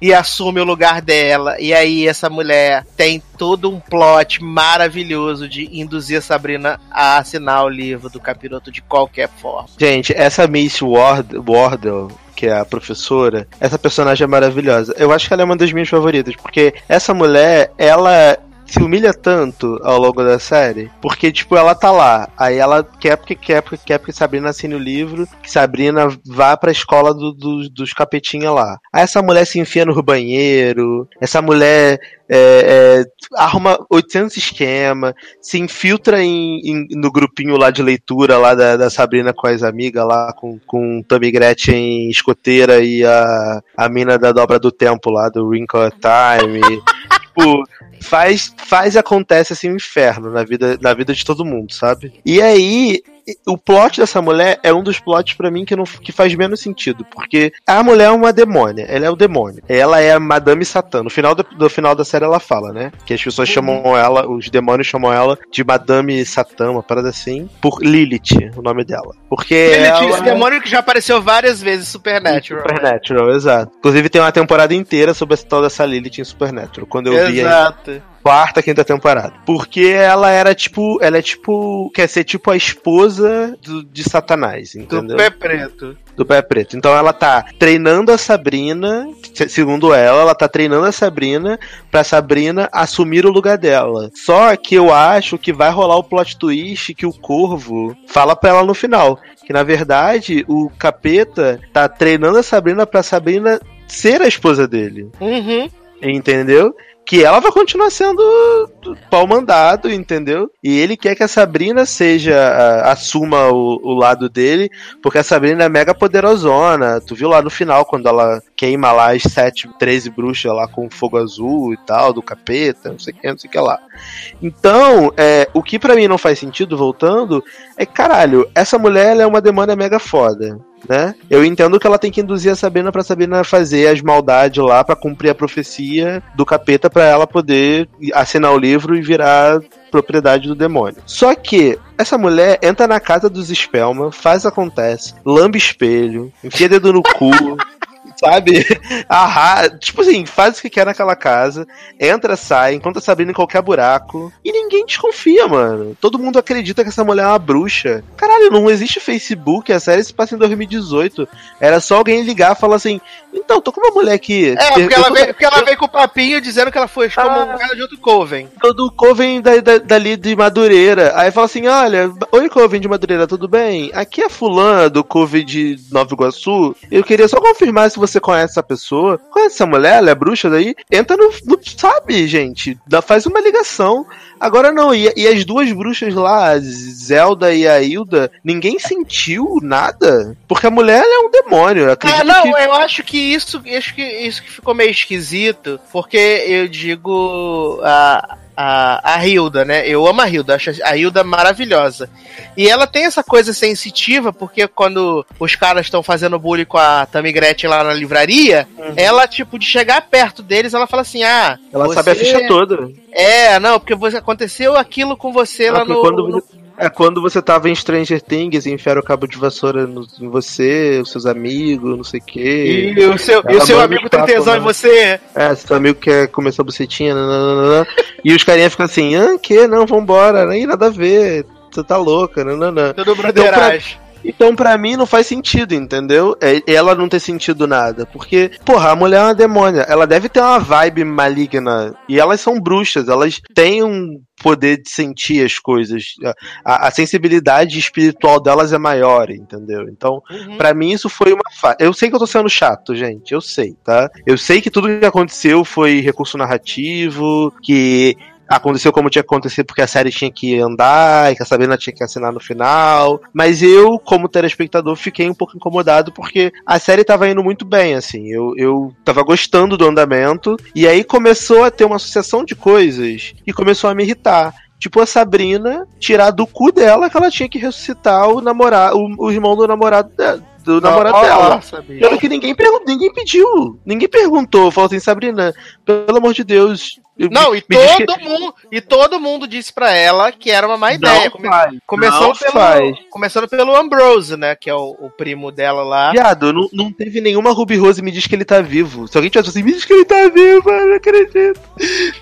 e assume o lugar dela. E aí essa mulher tem todo um plot maravilhoso de induzir a Sabrina a assinar o livro do capiroto de qualquer forma. Gente, essa Miss Ward Wardle que é a professora, essa personagem é maravilhosa. Eu acho que ela é uma das minhas favoritas, porque essa mulher, ela se humilha tanto ao longo da série, porque, tipo, ela tá lá, aí ela quer porque quer, porque quer porque Sabrina assine o livro, que Sabrina vá pra escola do, do, dos capetinha lá. Aí essa mulher se enfia no banheiro, essa mulher é, é, arruma 800 esquemas, se infiltra em, em, no grupinho lá de leitura lá da, da Sabrina com as amigas lá, com, com Tammy Gretchen escoteira e a, a mina da dobra do tempo lá, do Wrinkle Time. tipo, faz, faz acontece assim um inferno na vida, na vida de todo mundo, sabe? E aí, o plot dessa mulher é um dos plots para mim que, não, que faz menos sentido, porque a mulher é uma demônia, ela é o demônio. Ela é a Madame Satã. No final do, do final da série ela fala, né? Que as pessoas uhum. chamam ela, os demônios chamam ela de Madame Satã, uma parada assim, por Lilith, o nome dela. Porque Lilith, ela... esse demônio que já apareceu várias vezes Supernatural. Supernatural, né? exato. Inclusive tem uma temporada inteira sobre essa tal dessa Lilith em Supernatural. Quando eu exato. vi Exato quarta, quinta temporada. Porque ela era tipo. Ela é tipo. Quer ser tipo a esposa do, de Satanás, entendeu? Do pé preto. Do pé preto. Então ela tá treinando a Sabrina, segundo ela, ela tá treinando a Sabrina pra Sabrina assumir o lugar dela. Só que eu acho que vai rolar o plot twist que o corvo fala pra ela no final. Que na verdade o capeta tá treinando a Sabrina pra Sabrina ser a esposa dele. Uhum. Entendeu? Que ela vai continuar sendo pau mandado, entendeu? E ele quer que a Sabrina seja, assuma o, o, lado dele, porque a Sabrina é mega poderosona. Tu viu lá no final, quando ela queima lá as sete, 13 bruxas lá com fogo azul e tal, do capeta, não sei o que, não sei o que lá. Então, é, o que para mim não faz sentido, voltando, é caralho, essa mulher é uma demônia mega foda né? Eu entendo que ela tem que induzir a Sabrina para Sabrina fazer as maldades lá para cumprir a profecia do capeta para ela poder assinar o livro e virar propriedade do demônio. Só que essa mulher entra na casa dos Spellman, faz acontece, lambe espelho, enfia dedo no cu, sabe? Arra... Tipo assim, faz o que quer naquela casa, entra, sai, encontra a Sabrina em qualquer buraco. E ninguém desconfia, mano. Todo mundo acredita que essa mulher é uma bruxa. Caralho, não existe Facebook, a série se passa em 2018. Era só alguém ligar e falar assim: então, tô com uma mulher aqui. É, porque, ela, veio, porque ela veio com o papinho dizendo que ela foi excomungada ah, de outro Coven. Do Coven da, da, dali de Madureira. Aí fala assim: olha, oi Coven de Madureira, tudo bem? Aqui é fulana do Coven de Nova Iguaçu. Eu queria só confirmar se você conhece essa pessoa. Conhece essa mulher? Ela é bruxa daí? Entra no. no sabe, gente? Faz uma ligação. Agora não, e, e, as duas bruxas lá, a Zelda e a Hilda, ninguém sentiu nada? Porque a mulher é um demônio. Ah, não, que... eu acho que isso, acho que isso que ficou meio esquisito, porque eu digo. A, a, a Hilda, né? Eu amo a Hilda, acho a Hilda maravilhosa. E ela tem essa coisa sensitiva, porque quando os caras estão fazendo bullying com a Tammy Gretchen lá na livraria, uhum. ela, tipo, de chegar perto deles, ela fala assim: ah. Ela você... sabe a ficha toda. É, não, porque você, aconteceu aquilo com você ah, lá no, quando... no é quando você tava em Stranger Things e enfiaram o cabo de vassoura no, em você, os seus amigos, não sei o quê. E o seu, e o seu amigo tem tesão em você. É, seu amigo quer começar a bucetinha, nananana, e os carinhas ficam assim, ah, que? Não, vambora, nem nada a ver, você tá louca, nananã. Tudo broderagem. Então, então, pra mim, não faz sentido, entendeu? É, ela não ter sentido nada. Porque, porra, a mulher é uma demônia. Ela deve ter uma vibe maligna. E elas são bruxas. Elas têm um poder de sentir as coisas. A, a sensibilidade espiritual delas é maior, entendeu? Então, uhum. para mim, isso foi uma fa... Eu sei que eu tô sendo chato, gente. Eu sei, tá? Eu sei que tudo que aconteceu foi recurso narrativo, que aconteceu como tinha acontecido porque a série tinha que andar e que a Sabrina tinha que assinar no final. Mas eu, como telespectador, fiquei um pouco incomodado porque a série tava indo muito bem, assim. Eu, eu tava gostando do andamento e aí começou a ter uma associação de coisas e começou a me irritar. Tipo, a Sabrina tirar do cu dela que ela tinha que ressuscitar o namorado, o, o irmão do namorado dela do namorado dela. Pelo que ninguém, ninguém pediu. Ninguém perguntou. Falou assim, Sabrina, pelo amor de Deus, não, e todo que... mundo e todo mundo disse para ela que era uma má ideia. Come... Começou pelo faz. começando pelo Ambrose, né, que é o, o primo dela lá. Viado, não, não teve nenhuma Ruby Rose me diz que ele tá vivo. Se alguém tivesse assim, me diz que ele tá vivo, eu não acredito.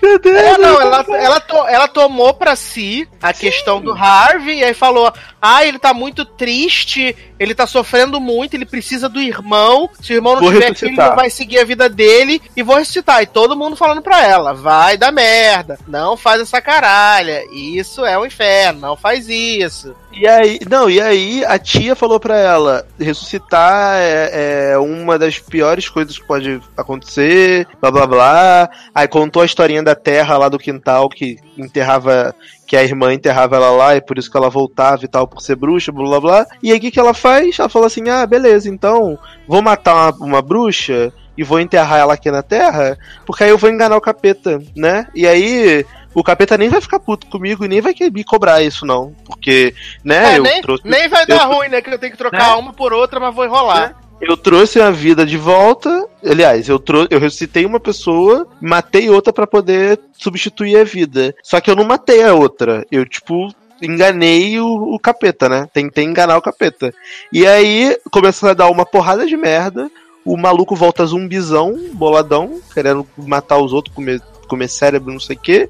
Meu Deus. É, não, ela, ela, to, ela tomou para si a Sim. questão do Harvey e aí falou: "Ah, ele tá muito triste, ele tá sofrendo muito, ele precisa do irmão. Se o irmão não vou tiver aqui, ele não vai seguir a vida dele e vou ressuscitar". E todo mundo falando para ela: "Vai vai dar merda. Não faz essa caralha. Isso é o um inferno, não faz isso. E aí, não, e aí a tia falou pra ela: ressuscitar é, é, uma das piores coisas que pode acontecer, blá blá blá. Aí contou a historinha da terra lá do quintal que enterrava. Que a irmã enterrava ela lá e por isso que ela voltava e tal, por ser bruxa, blá blá blá. E aí o que, que ela faz? Ela falou assim: ah, beleza, então vou matar uma, uma bruxa e vou enterrar ela aqui na terra, porque aí eu vou enganar o capeta, né? E aí o capeta nem vai ficar puto comigo e nem vai me cobrar isso, não. Porque, né, é, eu nem, trouxe. Nem vai dar eu, ruim, né? Que eu tenho que trocar né? uma por outra, mas vou enrolar. É. Eu trouxe a vida de volta. Aliás, eu, trou eu ressuscitei uma pessoa, matei outra para poder substituir a vida. Só que eu não matei a outra. Eu, tipo, enganei o, o capeta, né? Tentei enganar o capeta. E aí começou a dar uma porrada de merda o maluco volta zumbizão, boladão, querendo matar os outros, comer comer cérebro, não sei o quê.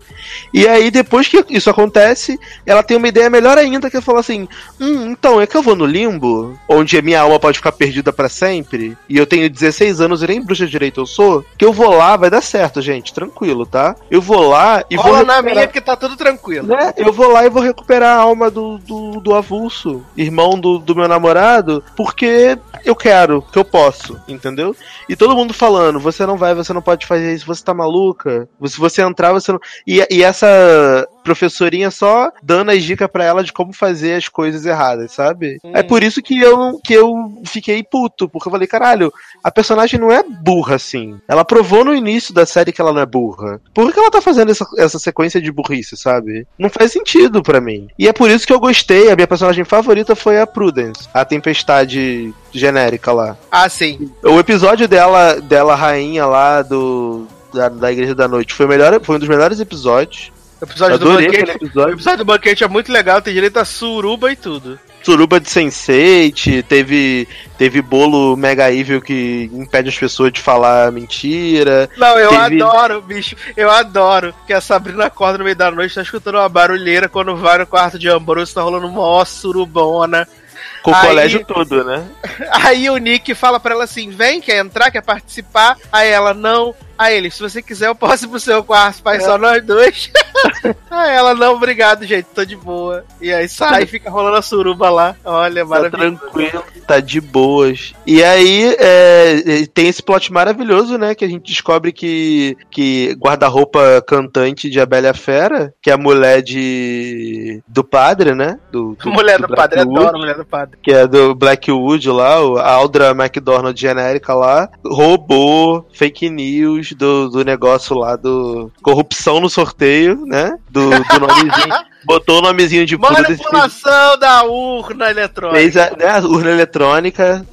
E aí, depois que isso acontece, ela tem uma ideia melhor ainda, que ela fala assim: Hum, então, é que eu vou no limbo, onde a minha alma pode ficar perdida para sempre, e eu tenho 16 anos e nem bruxa direito eu sou, que eu vou lá, vai dar certo, gente, tranquilo, tá? Eu vou lá e Rola vou. na minha que tá tudo tranquilo. Né? Eu vou lá e vou recuperar a alma do, do, do avulso, irmão do, do meu namorado, porque eu quero, que eu posso, entendeu? E todo mundo falando, você não vai, você não pode fazer isso, você tá maluca, se você entrar, você não. E, e essa professorinha só dando as dicas para ela de como fazer as coisas erradas, sabe? Hum. É por isso que eu, que eu fiquei puto, porque eu falei, caralho, a personagem não é burra assim. Ela provou no início da série que ela não é burra. Por que ela tá fazendo essa, essa sequência de burrice, sabe? Não faz sentido para mim. E é por isso que eu gostei, a minha personagem favorita foi a Prudence, a tempestade genérica lá. Ah, sim. O episódio dela, dela rainha lá do da, da Igreja da Noite foi, melhor, foi um dos melhores episódios. O episódio, do banquete, episódio. o episódio do banquete é muito legal, tem direito a suruba e tudo. Suruba de Sense8, teve, teve bolo Mega Evil que impede as pessoas de falar mentira. Não, eu teve... adoro, bicho. Eu adoro que a Sabrina acorda no meio da noite, tá escutando uma barulheira quando vai no quarto de Ambrose, tá rolando uma ó surubona. Com o aí, colégio todo, né? Aí o Nick fala pra ela assim: vem, quer entrar, quer participar? Aí ela, não, Aí ele, se você quiser, eu posso ir pro seu quarto, pai, é. só nós dois. aí ela, não, obrigado, gente, tô de boa. E aí sai e fica rolando a suruba lá. Olha, tá maravilhoso. Tá tranquilo, tá de boas. E aí é, tem esse plot maravilhoso, né? Que a gente descobre que, que guarda-roupa cantante de Abelha Fera, que é a mulher de do padre, né? Do, do mulher do, do padre, adoro a mulher do padre. Que é do Blackwood lá, a Aldra McDonald genérica lá, roubou, fake news do, do negócio lá do corrupção no sorteio, né? Do, do nomezinho. botou o nomezinho de Manipulação da urna eletrônica. Fez a, né, a urna eletrônica.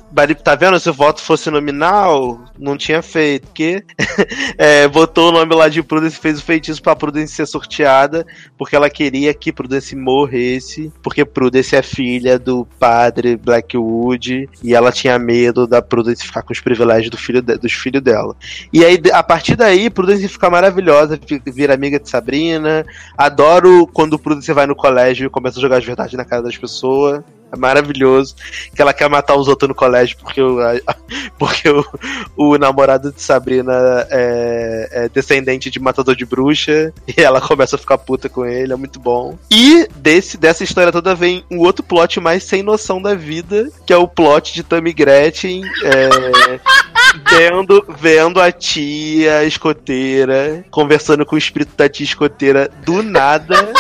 Tá vendo? Se o voto fosse nominal, não tinha feito. Porque é, botou o nome lá de Prudence fez o feitiço pra Prudence ser sorteada. Porque ela queria que Prudence morresse. Porque Prudence é filha do padre Blackwood. E ela tinha medo da Prudence ficar com os privilégios do filho de, dos filhos dela. E aí, a partir daí, Prudence fica maravilhosa, vira amiga de Sabrina. Adoro quando Prudence vai no colégio e começa a jogar de verdade na cara das pessoas. É maravilhoso. Que ela quer matar os outros no colégio porque o, porque o, o namorado de Sabrina é, é, descendente de matador de bruxa. E ela começa a ficar puta com ele. É muito bom. E desse, dessa história toda vem um outro plot mais sem noção da vida, que é o plot de Tammy Gretchen. É, vendo, vendo a tia escoteira, conversando com o espírito da tia escoteira do nada.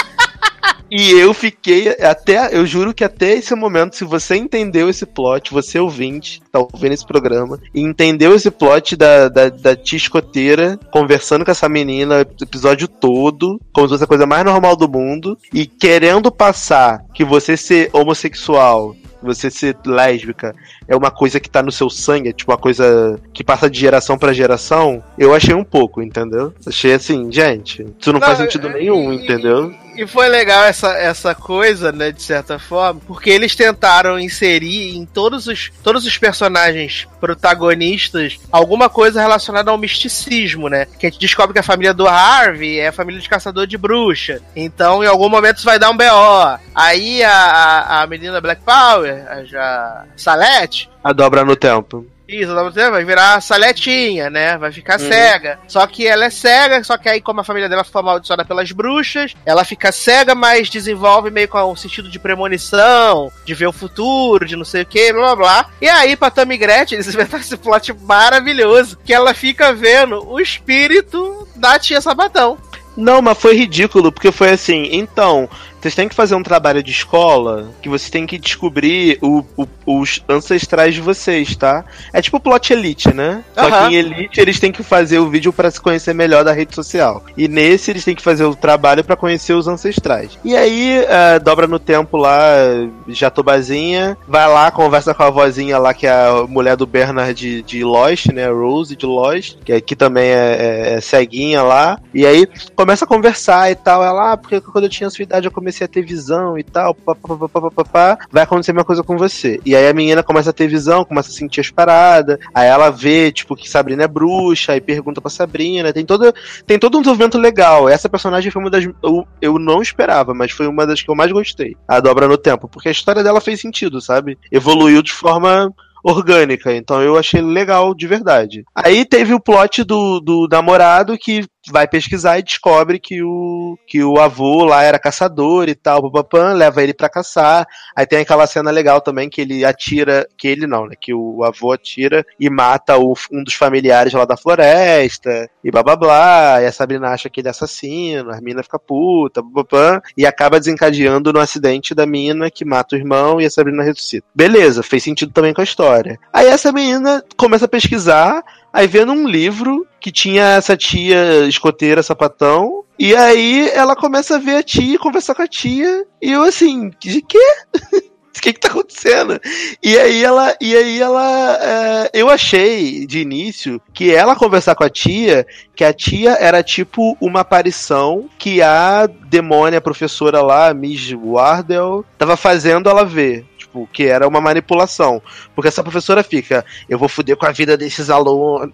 E eu fiquei até, eu juro que até esse momento, se você entendeu esse plot, você ouvinte, tá ouvindo esse programa, e entendeu esse plot da, da, da tia escoteira conversando com essa menina o episódio todo, como se fosse a coisa mais normal do mundo, e querendo passar que você ser homossexual você ser lésbica é uma coisa que tá no seu sangue, é tipo uma coisa que passa de geração para geração, eu achei um pouco, entendeu? Achei assim, gente, isso não, não faz sentido nenhum, e, entendeu? E foi legal essa, essa coisa, né, de certa forma, porque eles tentaram inserir em todos os, todos os personagens protagonistas alguma coisa relacionada ao misticismo, né? Que a gente descobre que a família do Harvey é a família de caçador de bruxa. Então, em algum momento, isso vai dar um BO. Aí a, a, a menina Black Power, a, a Salete, a dobra no tempo. Isso, vai virar saletinha, né? Vai ficar uhum. cega. Só que ela é cega, só que aí, como a família dela foi amaldiçoada pelas bruxas, ela fica cega, mas desenvolve meio com um sentido de premonição, de ver o futuro, de não sei o que, blá blá blá. E aí, pra Tammy Gretchen, eles inventaram esse plot maravilhoso, que ela fica vendo o espírito da tia Sabatão. Não, mas foi ridículo, porque foi assim, então, vocês têm que fazer um trabalho de escola que vocês têm que descobrir o, o, os ancestrais de vocês, tá? É tipo plot Elite, né? Só que em Elite eles têm que fazer o vídeo para se conhecer melhor da rede social. E nesse eles têm que fazer o trabalho para conhecer os ancestrais. E aí, uh, dobra no tempo lá, Jatobazinha, vai lá, conversa com a vozinha lá, que é a mulher do Bernard de, de Lost, né? Rose de Lost, que aqui também é, é, é ceguinha lá. E aí começa a conversar e tal. Ela, ah, porque quando eu tinha sua idade eu comecei comecei a ter visão e tal, papapá, vai acontecer uma coisa com você. E aí a menina começa a ter visão, começa a sentir as paradas, aí ela vê, tipo, que Sabrina é bruxa, aí pergunta pra Sabrina, tem todo, tem todo um desenvolvimento legal. Essa personagem foi uma das. Eu, eu não esperava, mas foi uma das que eu mais gostei. A dobra no tempo, porque a história dela fez sentido, sabe? Evoluiu de forma orgânica. Então eu achei legal de verdade. Aí teve o plot do, do namorado que vai pesquisar e descobre que o, que o avô lá era caçador e tal, papapã, leva ele para caçar. Aí tem aquela cena legal também que ele atira, que ele não, né? Que o avô atira e mata o, um dos familiares lá da floresta e blá blá blá. E a Sabrina acha que ele é assassino, a mina fica puta, papapã, e acaba desencadeando no acidente da mina que mata o irmão e a Sabrina ressuscita. Beleza, fez sentido também com a história. Aí essa menina começa a pesquisar Aí vê num livro que tinha essa tia escoteira sapatão. E aí ela começa a ver a tia, conversar com a tia. E eu assim, de quê? o que que tá acontecendo? E aí ela, e aí ela, é, eu achei de início que ela conversar com a tia, que a tia era tipo uma aparição que a demônia professora lá, Miss Wardell, tava fazendo ela ver tipo, que era uma manipulação. Porque essa professora fica, eu vou foder com a vida desses alunos.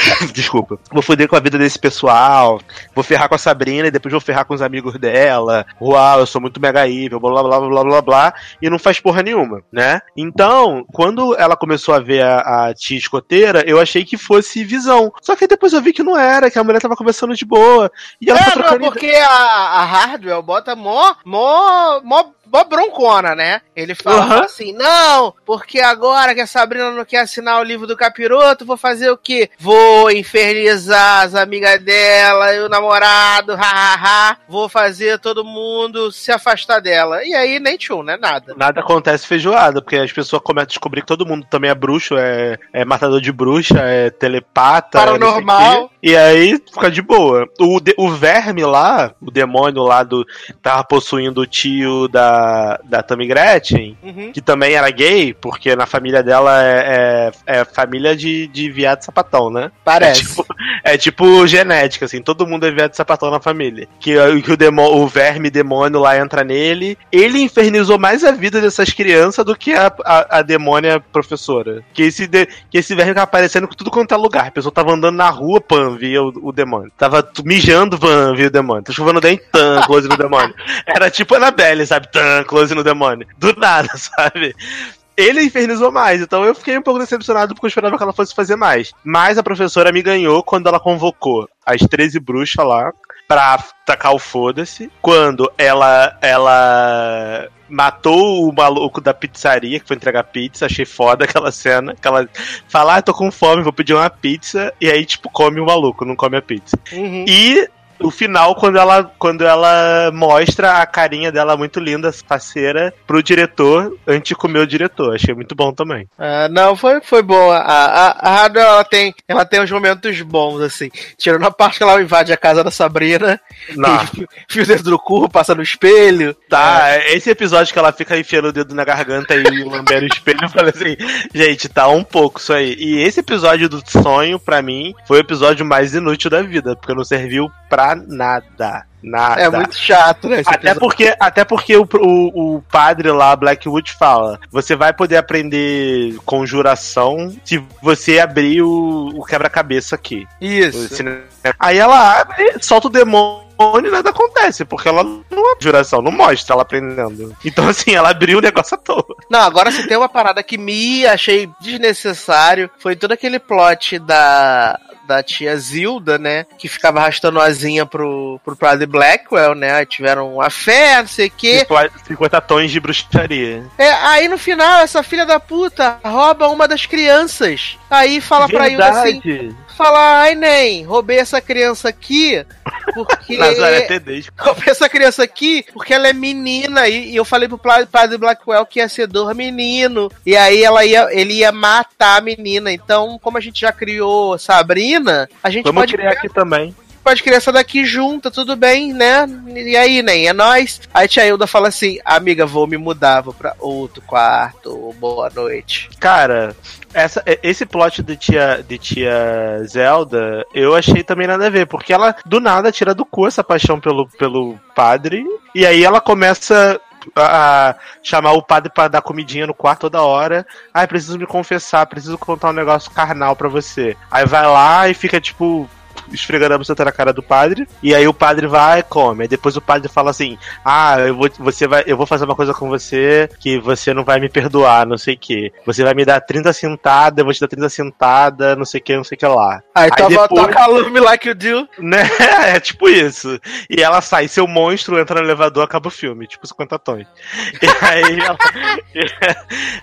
Desculpa. Vou foder com a vida desse pessoal. Vou ferrar com a Sabrina e depois vou ferrar com os amigos dela. Uau, eu sou muito mega evil, blá blá blá blá blá blá. E não faz porra nenhuma, né? Então, quando ela começou a ver a, a tia escoteira, eu achei que fosse visão. Só que depois eu vi que não era, que a mulher tava conversando de boa. E ela é, não, porque a, a Hardwell bota mó, mó, mó mó broncona, né? Ele fala uhum. assim: não, porque agora que a Sabrina não quer assinar o livro do capiroto, vou fazer o quê? Vou infernizar as amigas dela e o namorado, hahaha. Vou fazer todo mundo se afastar dela. E aí nem tchum, né? Nada. Nada acontece feijoada, porque as pessoas começam a descobrir que todo mundo também é bruxo, é, é matador de bruxa, é telepata. Paranormal. e aí fica de boa. O, o verme lá, o demônio lá do. tava possuindo o tio da da, Tammy Gretchen, uhum. que também era gay, porque na família dela é, é, é família de, de viado sapatão, né? Parece. É tipo, é tipo genética, assim, todo mundo é viado sapatão na família. Que, que o, demo, o verme demônio lá entra nele. Ele infernizou mais a vida dessas crianças do que a, a, a demônia professora. Que esse, de, que esse verme tava aparecendo com tudo quanto é lugar. A pessoa tava andando na rua, pan, via o, o demônio. Tava mijando, pan, via o demônio. Tava chovendo dentro, tan, close no demônio. Era tipo Annabelle, sabe? Tan, close no demônio. Do nada, sabe? ele infernizou mais. Então eu fiquei um pouco decepcionado porque eu esperava que ela fosse fazer mais. Mas a professora me ganhou quando ela convocou as 13 bruxas lá pra tacar o foda-se. Quando ela ela matou o maluco da pizzaria que foi entregar pizza, achei foda aquela cena. Que ela fala, ah, tô com fome, vou pedir uma pizza. E aí, tipo, come o maluco, não come a pizza. Uhum. E o final, quando ela, quando ela mostra a carinha dela muito linda, faceira, pro diretor, antes de comer o diretor. Achei muito bom também. Ah, não, foi, foi bom. A, a, a ela tem, ela tem uns momentos bons, assim. Tirando a parte que ela invade a casa da Sabrina, fio dentro do cu, passa no espelho. Tá, é. esse episódio que ela fica enfiando o dedo na garganta e lambendo o espelho, eu falei assim, gente, tá um pouco isso aí. E esse episódio do sonho, pra mim, foi o episódio mais inútil da vida, porque não serviu pra nada. Nada. É muito chato, né? Até porque, até porque o, o, o, padre lá, Blackwood, fala: você vai poder aprender conjuração se você abrir o, o quebra-cabeça aqui. Isso. Aí ela abre, solta o demônio e nada acontece, porque ela não é juração, não mostra ela aprendendo. Então, assim, ela abriu o negócio à toa. Não, agora se tem uma parada que me achei desnecessário, foi todo aquele plot da da tia Zilda, né? Que ficava arrastando asinha pro, pro Padre Blackwell, né? Aí tiveram uma fé, não sei o quê. 50 tons de bruxaria. É, aí no final, essa filha da puta rouba uma das crianças. Aí fala Verdade. pra Hilda assim: falar, ai nem, roubei essa criança aqui porque. Nazaré Tedesco. Roubei essa criança aqui porque ela é menina. E, e eu falei pro padre Blackwell que ia ser dor menino. E aí ela ia, ele ia matar a menina. Então, como a gente já criou Sabrina, a gente Vamos pode. criar aqui também pode criar essa daqui junta, tudo bem, né? E aí, nem é nós. Aí tia Hilda fala assim: Amiga, vou me mudar, vou pra outro quarto. Boa noite. Cara, essa, esse plot de tia, de tia Zelda, eu achei também nada a ver, porque ela do nada tira do cu essa paixão pelo, pelo padre, e aí ela começa a chamar o padre para dar comidinha no quarto toda hora. Ai, preciso me confessar, preciso contar um negócio carnal para você. Aí vai lá e fica tipo esfregando a buceta na cara do padre. E aí o padre vai e come. Aí depois o padre fala assim: Ah, eu vou, você vai, eu vou fazer uma coisa com você que você não vai me perdoar, não sei o que. Você vai me dar 30 sentadas, eu vou te dar 30 sentadas, não sei o que, não sei o que lá. Aí, aí tava, depois, toca Love Like You Do. Né? É tipo isso. E ela sai, seu monstro entra no elevador, acaba o filme, tipo 50 tons. E aí ela.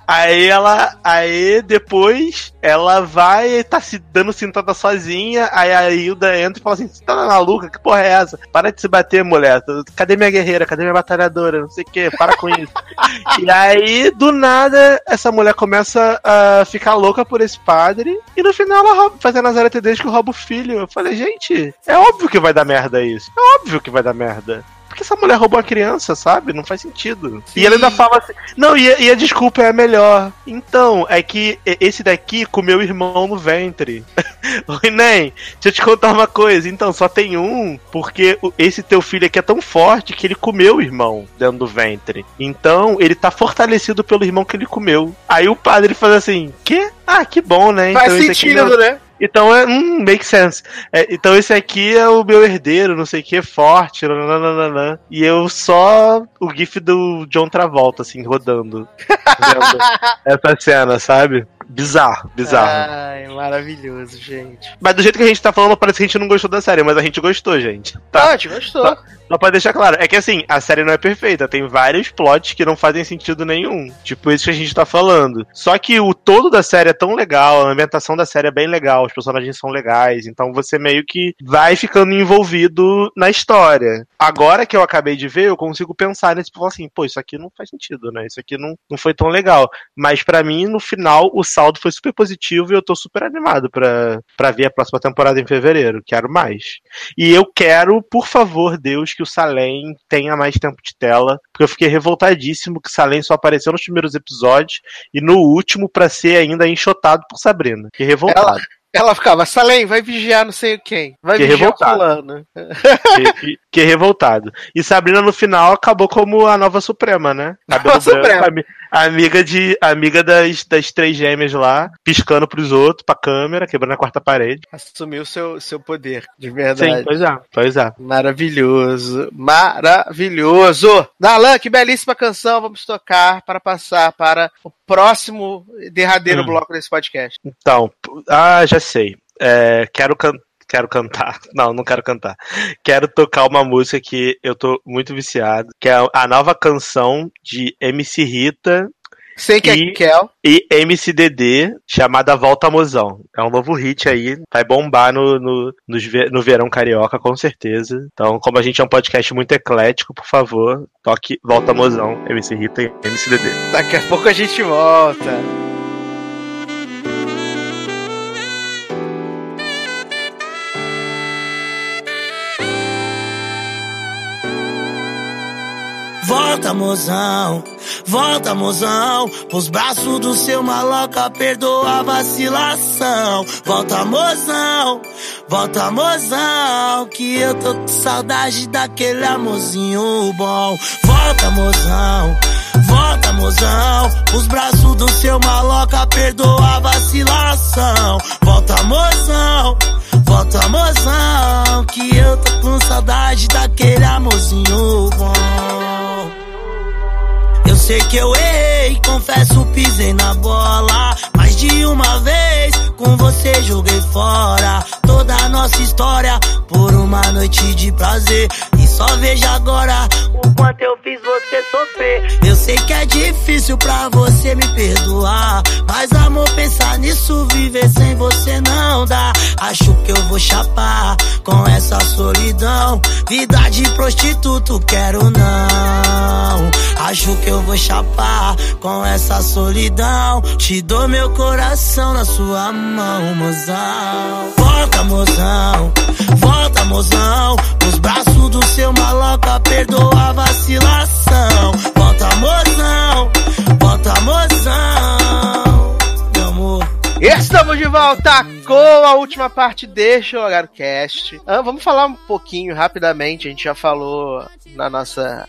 aí ela. Aí depois ela vai tá se dando sentada sozinha, aí a Hilda entra e fala assim: Você tá maluca? Que porra é essa? Para de se bater, mulher. Cadê minha guerreira? Cadê minha batalhadora? Não sei o que, para com isso. e aí, do nada, essa mulher começa a ficar louca por esse padre, e no final ela rouba, faz a Nazaré Tedesco rouba o filho. Eu falei, gente, é óbvio que vai dar merda isso. É óbvio que vai dar merda que essa mulher roubou a criança, sabe? Não faz sentido. Sim. E ela ainda fala assim. Não, e, e, a desculpa é a melhor. Então, é que esse daqui comeu o irmão no ventre. Oi, Nem, deixa eu te contar uma coisa. Então, só tem um, porque esse teu filho aqui é tão forte que ele comeu o irmão dentro do ventre. Então, ele tá fortalecido pelo irmão que ele comeu. Aí o padre fala assim: Quê? Ah, que bom, né? Faz então, sentido, né? Então é. Hum, make sense. É, então esse aqui é o meu herdeiro, não sei o que, forte, nananana, e eu só o GIF do John Travolta, assim, rodando. essa cena, sabe? Bizarro, bizarro. Ai, maravilhoso, gente. Mas do jeito que a gente tá falando, parece que a gente não gostou da série, mas a gente gostou, gente. Tá? Ah, a gente gostou. Só, só pra deixar claro, é que assim, a série não é perfeita, tem vários plots que não fazem sentido nenhum. Tipo isso que a gente tá falando. Só que o todo da série é tão legal, a ambientação da série é bem legal, os personagens são legais, então você meio que vai ficando envolvido na história. Agora que eu acabei de ver, eu consigo pensar nesse, tipo assim, pô, isso aqui não faz sentido, né? Isso aqui não, não foi tão legal. Mas para mim, no final, o saldo foi super positivo e eu tô super animado pra ver a próxima temporada em fevereiro. Quero mais. E eu quero, por favor, Deus, que o Salem tenha mais tempo de tela, porque eu fiquei revoltadíssimo que Salem só apareceu nos primeiros episódios e no último para ser ainda enxotado por Sabrina. Que revoltado. Ela, ela ficava, Salem, vai vigiar não sei quem. Vai que vigiar revoltado. Que, que, que, revoltado. E Sabrina no final acabou como a nova Suprema, né? Cabelo nova branco, Suprema. Amiga, de, amiga das, das três gêmeas lá, piscando pros outros, pra câmera, quebrando a quarta parede. Assumiu seu, seu poder, de verdade. Sim, pois é, pois é. Maravilhoso, maravilhoso. Dalan, que belíssima canção vamos tocar para passar para o próximo derradeiro hum. bloco desse podcast. Então, ah, já sei. É, quero cantar quero cantar. Não, não quero cantar. Quero tocar uma música que eu tô muito viciado, que é a nova canção de MC Rita. Sei que é e, é Kel. E MCDD, chamada Volta Mozão. É um novo hit aí, vai bombar no, no, no, no verão carioca, com certeza. Então, como a gente é um podcast muito eclético, por favor, toque Volta Mozão, MC Rita e MCDD. Daqui a pouco a gente volta. Volta, mozão, volta, mozão. Os braços do seu maloca, perdoa a vacilação. Volta, mozão, volta, mozão. Que eu tô com saudade daquele amorzinho bom. Volta, mozão, volta, mozão. Os braços do seu maloca, perdoa a vacilação. Volta, mozão. Volta, mozão, que eu tô com saudade daquele amorzinho bom. Sei que eu errei, confesso, pisei na bola. Mais de uma vez, com você joguei fora toda a nossa história por uma noite de prazer. Só veja agora o quanto eu fiz você sofrer. Eu sei que é difícil pra você me perdoar. Mas amor, pensar nisso, viver sem você não dá. Acho que eu vou chapar com essa solidão. Vida de prostituto, quero não. Acho que eu vou chapar com essa solidão. Te dou meu coração na sua mão, mozão. Volta, mozão, volta, mozão. Nos braços do seu maloca, perdoa a vacilação. Volta, mozão, volta, mozão. Meu amor. Estamos de volta com a última parte deste Jogar Cast. Ah, vamos falar um pouquinho rapidamente, a gente já falou na nossa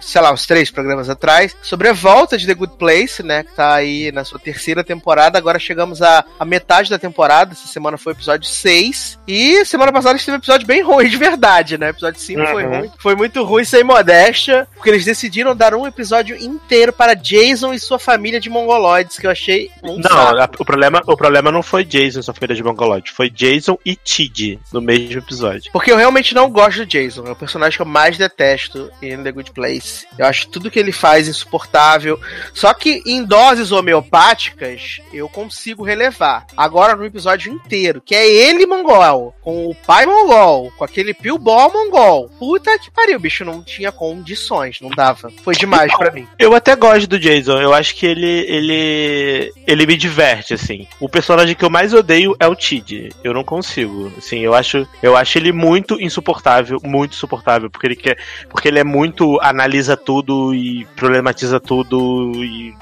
sei lá, uns três programas atrás, sobre a volta de The Good Place, né? Que tá aí na sua terceira temporada. Agora chegamos à, à metade da temporada. Essa semana foi o episódio 6. E semana passada a gente teve um episódio bem ruim, de verdade, né? O episódio 5 uhum. foi ruim. Foi muito ruim, sem modéstia, porque eles decidiram dar um episódio inteiro para Jason e sua família de mongoloides, que eu achei um Não, a, o problema, o problema não foi Jason e sua família de mongoloides, foi Jason e Tid no mesmo episódio. Porque eu realmente não gosto do Jason, é o personagem que eu mais detesto em The Good Place. Eu acho tudo que ele faz insuportável. Só que em doses homeopáticas eu consigo relevar. Agora no episódio inteiro, que é ele mongol, com o pai mongol, com aquele Pilbó mongol. Puta que pariu, o bicho não tinha condições, não dava. Foi demais para mim. Eu até gosto do Jason, eu acho que ele ele ele me diverte assim. O personagem que eu mais odeio é o Tid. Eu não consigo. Assim, eu acho eu acho ele muito insuportável, muito insuportável, porque ele quer porque ele é muito analisa tudo e problematiza tudo e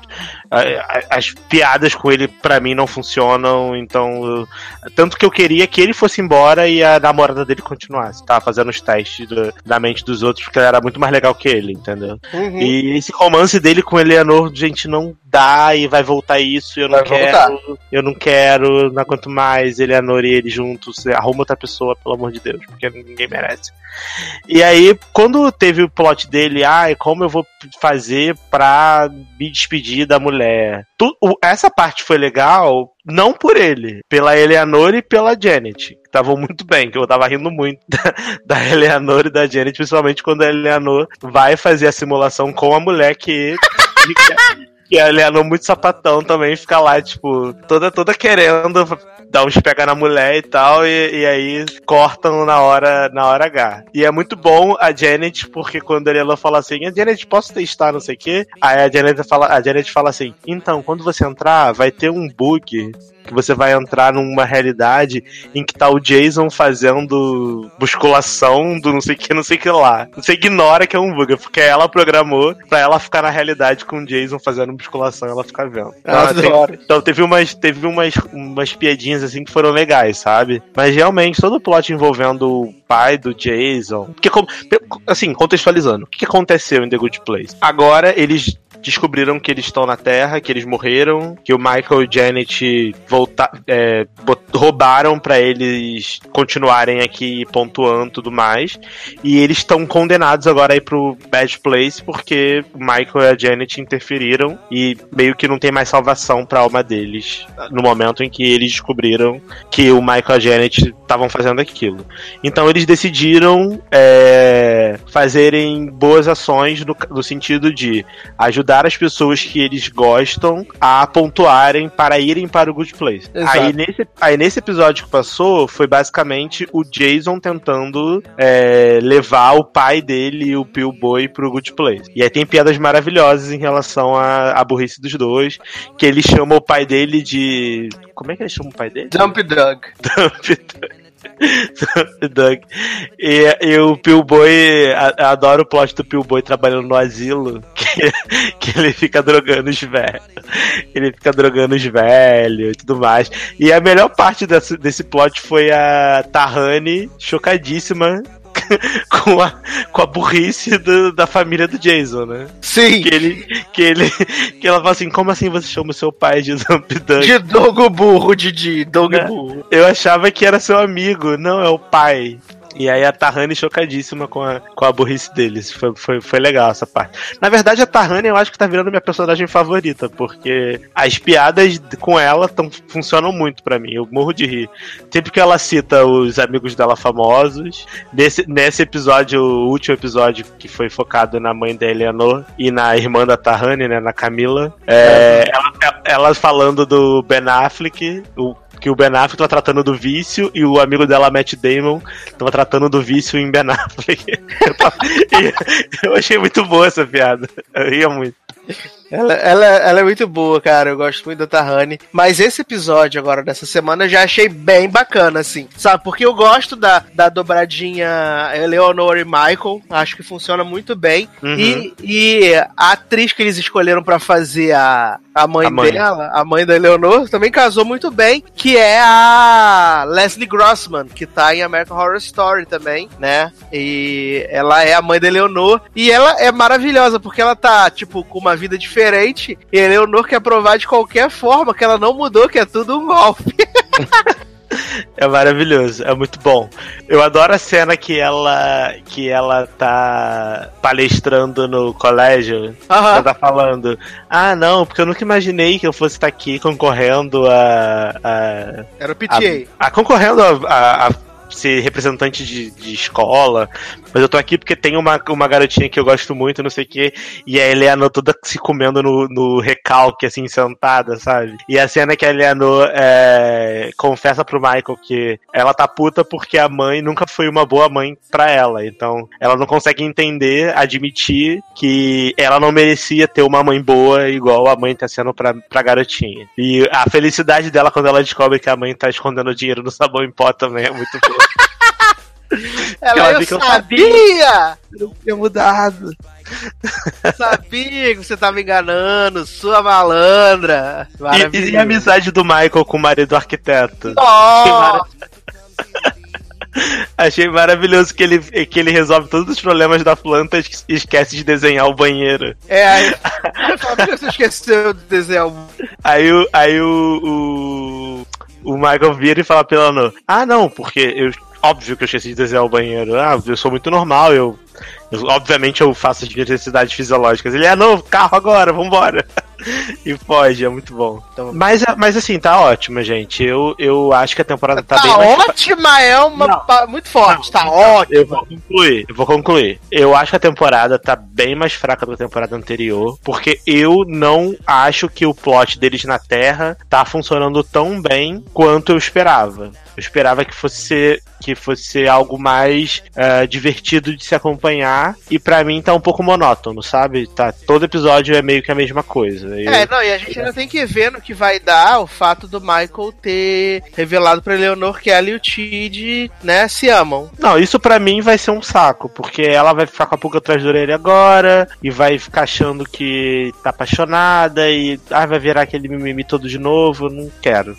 as piadas com ele para mim não funcionam, então tanto que eu queria que ele fosse embora e a namorada dele continuasse, tava fazendo os testes do, da mente dos outros porque ela era muito mais legal que ele, entendeu? Uhum. E esse romance dele com Eleanor, gente, não dá e vai voltar isso, eu não vai quero, voltar. eu não quero, não aguento mais Eleanor e ele juntos, arruma outra pessoa, pelo amor de Deus, porque ninguém merece. E aí, quando teve o plot dele, ah, como eu vou fazer pra me despedir da mulher? Tu, o, essa parte foi legal, não por ele, pela Eleanor e pela Janet. Estavam muito bem, que eu tava rindo muito da, da Eleanor e da Janet, principalmente quando a Eleanor vai fazer a simulação com a mulher que. Que a Eleanor muito sapatão também fica lá, tipo, toda toda querendo dar uns pega na mulher e tal, e, e, aí cortam na hora, na hora H. E é muito bom a Janet, porque quando a Eleanor fala assim, a Janet, posso testar, não sei o quê? Aí a Janet fala, a Janet fala assim, então, quando você entrar, vai ter um bug que você vai entrar numa realidade em que tá o Jason fazendo musculação do não sei que, não sei que lá. Você ignora que é um bug, porque ela programou pra ela ficar na realidade com o Jason fazendo musculação e ela ficar vendo. Ah, então, tem, então teve umas, teve umas, umas piadinhas assim que foram legais, sabe? Mas realmente, todo o plot envolvendo o pai do Jason. Porque, assim, contextualizando, o que aconteceu em The Good Place? Agora eles descobriram que eles estão na Terra, que eles morreram, que o Michael e Janet volta, é, roubaram para eles continuarem aqui pontuando tudo mais. E eles estão condenados agora aí pro Bad Place porque o Michael e a Janet interferiram e meio que não tem mais salvação pra alma deles no momento em que eles descobriram que o Michael e a Janet estavam fazendo aquilo. Então eles decidiram é, fazerem boas ações no, no sentido de ajudar ajudar as pessoas que eles gostam a pontuarem para irem para o Good Place. Aí nesse, aí nesse episódio que passou, foi basicamente o Jason tentando é, levar o pai dele e o Boy pro Good Place. E aí tem piadas maravilhosas em relação à, à burrice dos dois, que ele chama o pai dele de... Como é que ele chama o pai dele? Dump Dog. Dump Dog. Doug. E, e o Pillboy, adoro o plot do Pillboy trabalhando no asilo, que, que ele fica drogando os velhos. Ele fica drogando os velhos e tudo mais. E a melhor parte desse, desse plot foi a Tahani chocadíssima com, a, com a burrice do, da família do Jason, né? Sim. Que ele, que ele, que ela fala assim, como assim você chama o seu pai de Dump Dunk? De Dogo Burro, Didi, Dogo é. Burro. Eu achava que era seu amigo, não, é o pai. E aí a Tahani chocadíssima com a, com a burrice deles. Foi, foi, foi legal essa parte. Na verdade, a Tahani eu acho que tá virando minha personagem favorita, porque as piadas com ela tão, funcionam muito para mim. Eu morro de rir. Sempre que ela cita os amigos dela famosos. Nesse, nesse episódio, o último episódio que foi focado na mãe da Eleanor e na irmã da Tahani, né, na Camila. É, ela, ela falando do Ben Affleck, o que o Ben Affleck tava tratando do vício e o amigo dela, Matt Damon, tava tratando do vício em Ben Affleck. eu, achei muito boa essa piada. Eu ria muito. Ela, ela, ela, é muito boa, cara. Eu gosto muito da Tahani. Mas esse episódio agora dessa semana eu já achei bem bacana, assim. Sabe? Porque eu gosto da, da dobradinha Eleanor e Michael. Acho que funciona muito bem. Uhum. E, e a atriz que eles escolheram para fazer a, a mãe, a mãe dela, a mãe da Eleanor, também casou muito bem. Que é a Leslie Grossman, que tá em American Horror Story também, né? E ela é a mãe da Eleanor. E ela é maravilhosa, porque ela tá, tipo, com uma vida diferente diferente e a Leonor quer provar de qualquer forma que ela não mudou, que é tudo um golpe. É maravilhoso, é muito bom. Eu adoro a cena que ela que ela tá palestrando no colégio. Uhum. Ela tá falando: Ah, não, porque eu nunca imaginei que eu fosse estar aqui concorrendo a. a Era o PTA. A, a concorrendo a, a, a ser representante de, de escola, mas eu tô aqui porque tem uma, uma garotinha que eu gosto muito, não sei o quê, e a Eleanor toda se comendo no, no recalque, assim, sentada, sabe? E a cena que a Eleanor é, confessa pro Michael que ela tá puta porque a mãe nunca foi uma boa mãe pra ela, então ela não consegue entender, admitir que ela não merecia ter uma mãe boa igual a mãe tá sendo pra, pra garotinha. E a felicidade dela quando ela descobre que a mãe tá escondendo dinheiro no sabão em pó também é muito boa. Ela, ela eu sabia! Eu não tinha mudado. Sabia que você tava enganando, sua malandra. E, e, a amizade do Michael com o marido arquiteto? Oh! Achei maravilhoso que ele, que ele resolve todos os problemas da planta e esquece de desenhar o banheiro. É, aí. você esqueceu de desenhar o. Aí. Aí o, o, o Michael vira e fala pela no. Ah, não, porque eu óbvio que eu esqueci de desenhar o banheiro. Ah, eu sou muito normal, eu. Eu obviamente eu faço as necessidades fisiológicas. Ele é novo, carro agora, vambora. e foge, é muito bom. Então, mas, mas assim, tá ótimo, gente. Eu, eu acho que a temporada tá, tá bem mais. ótima é uma. Não. Muito forte, não, tá ótimo. Eu vou concluir, eu vou concluir. Eu acho que a temporada tá bem mais fraca do que a temporada anterior, porque eu não acho que o plot deles na Terra tá funcionando tão bem quanto eu esperava. Eu esperava que fosse ser, que fosse ser algo mais uh, divertido de se acompanhar. E para mim tá um pouco monótono, sabe? Tá, todo episódio é meio que a mesma coisa. Eu... É, não, e a gente ainda tem que ver no que vai dar o fato do Michael ter revelado pra Leonor que ela e o Tid, né, se amam. Não, isso para mim vai ser um saco, porque ela vai ficar com a pulga atrás da orelha agora e vai ficar achando que tá apaixonada e ah, vai virar aquele mimimi todo de novo. Não quero.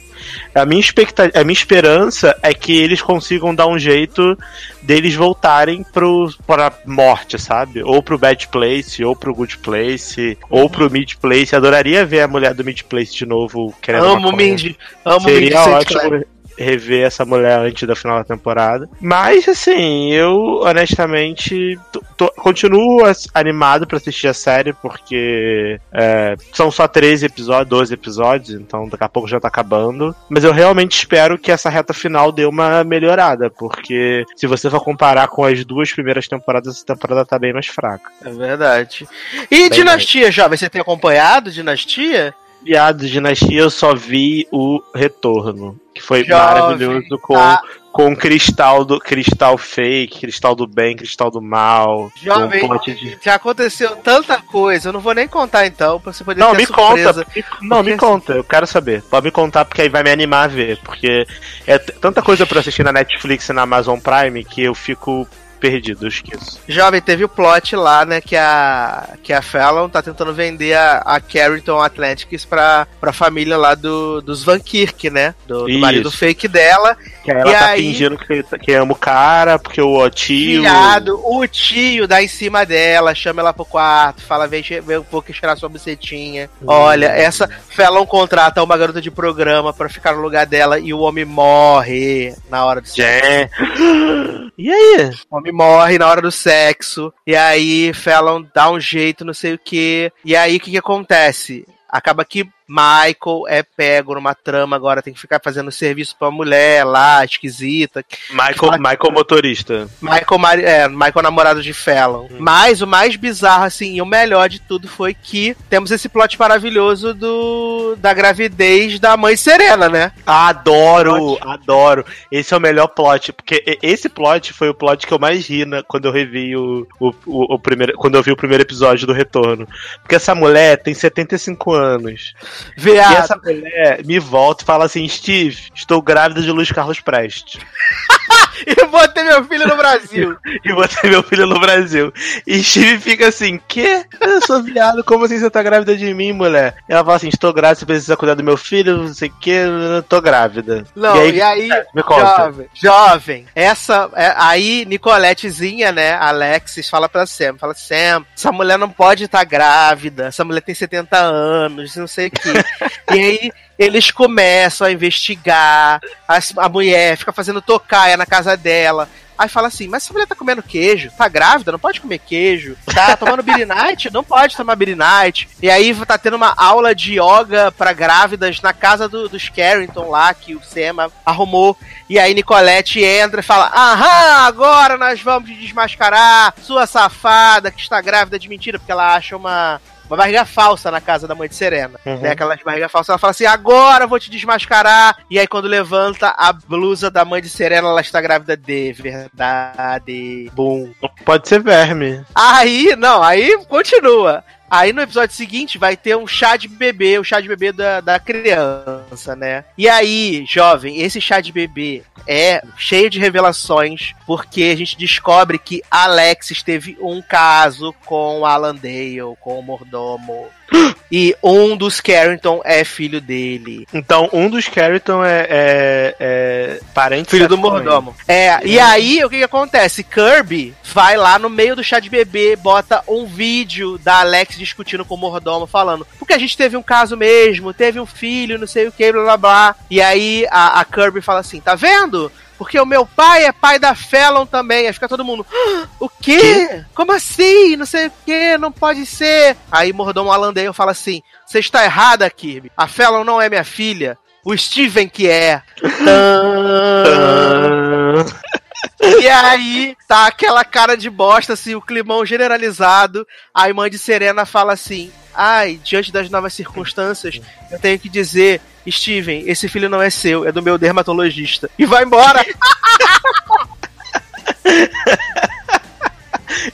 A minha, expectativa, a minha esperança é que eles consigam dar um jeito deles voltarem pro, pra morte, sabe? Ou pro Bad Place, ou pro Good Place, uhum. ou pro Mid Place. Adoraria ver a mulher do Mid Place de novo querendo Amo o Mindy. Amo Seria ótimo rever essa mulher antes da final da temporada. Mas, assim, eu honestamente tô, continuo animado para assistir a série, porque é, são só 13 episódios, 12 episódios, então daqui a pouco já tá acabando. Mas eu realmente espero que essa reta final dê uma melhorada, porque se você for comparar com as duas primeiras temporadas, essa temporada tá bem mais fraca. É verdade. E bem Dinastia, mais. já? Você tem acompanhado Dinastia? Viado, Dinastia eu só vi o retorno que foi Jovem, maravilhoso com tá. com cristal do cristal fake, cristal do bem, cristal do mal. Jovem, de... já aconteceu tanta coisa, eu não vou nem contar então, pra você poder Não, me surpresa. conta. Não, me conta, eu quero saber. Pode me contar porque aí vai me animar a ver, porque é tanta coisa para assistir na Netflix e na Amazon Prime que eu fico perdido, eu esqueço. Jovem, teve o plot lá, né, que a, que a Fallon tá tentando vender a, a Carrington Atlantics pra, pra família lá do, dos Van Kirk, né, do, do marido fake dela. Que ela e tá aí, fingindo que, que ama o cara, porque o tio. Viado, o tio dá em cima dela, chama ela pro quarto, fala, vem, vem um pouco cheirar sua bucetinha. Hum. Olha, essa Felon contrata uma garota de programa pra ficar no lugar dela e o homem morre na hora do. É. E aí? Homem morre na hora do sexo. E aí Felon dá um jeito, não sei o que. E aí o que, que acontece? Acaba que Michael é pego numa trama agora, tem que ficar fazendo serviço pra mulher lá, esquisita. Michael, Michael motorista. Michael, é, Michael namorado de Fallon. Mas o mais bizarro, assim, e o melhor de tudo foi que temos esse plot maravilhoso do da gravidez da mãe Serena, né? Adoro, adoro. Esse é o melhor plot, porque esse plot foi o plot que eu mais ri né, quando eu revi o, o, o, o primeiro, quando eu vi o primeiro episódio do Retorno. Porque essa mulher tem 75 anos. E Viado. essa mulher me volta e fala assim: Steve, estou grávida de Luiz Carlos Prestes. Eu vou ter meu filho no Brasil. E vou ter meu filho no Brasil. E Steve fica assim: Quê? Eu sou viado, como assim você tá grávida de mim, mulher? E ela fala assim: Estou grávida, você precisa cuidar do meu filho, não sei o que, eu tô grávida. Não, e aí, me conta. jovem, jovem, essa, é, aí Nicoletezinha, né, Alexis, fala pra Sam, fala, Sam, essa mulher não pode estar grávida, essa mulher tem 70 anos, não sei o quê. e aí, eles começam a investigar, as- a, mulher fica fazendo tocaia na casa dela, Aí fala assim, mas essa mulher tá comendo queijo, tá grávida, não pode comer queijo, tá tomando birinite, não pode tomar birinite. E aí tá tendo uma aula de yoga pra grávidas na casa do- dos Carrington lá, que o Sema arrumou. E aí Nicolette entra e fala, aham, agora nós vamos desmascarar, sua safada que está grávida de mentira, porque ela acha uma... Uma barriga falsa na casa da mãe de Serena. Uhum. Né, aquelas barriga falsas. Ela fala assim: agora eu vou te desmascarar. E aí, quando levanta a blusa da mãe de Serena, ela está grávida de verdade. Bum. Pode ser verme. Aí, não, aí continua. Aí no episódio seguinte vai ter um chá de bebê, o chá de bebê da, da criança, né? E aí, jovem, esse chá de bebê é cheio de revelações, porque a gente descobre que Alexis teve um caso com Alan Dale, com o mordomo. E um dos Carrington é filho dele. Então, um dos Carrington é, é, é parente Filho do mordomo. É, e aí o que, que acontece? Kirby vai lá no meio do chá de bebê, bota um vídeo da Alex discutindo com o mordomo, falando: porque a gente teve um caso mesmo, teve um filho, não sei o que, blá blá blá. E aí a, a Kirby fala assim: tá vendo? Porque o meu pai é pai da Fallon também. Aí fica todo mundo. "Ah, O quê? Como assim? Não sei o quê, não pode ser. Aí mordomo Alan Dale fala assim: Você está errada, Kirby. A Fallon não é minha filha. O Steven que é. Tã. E aí, tá aquela cara de bosta, assim, o climão generalizado. A mãe de Serena fala assim: Ai, diante das novas circunstâncias, eu tenho que dizer, Steven, esse filho não é seu, é do meu dermatologista. E vai embora.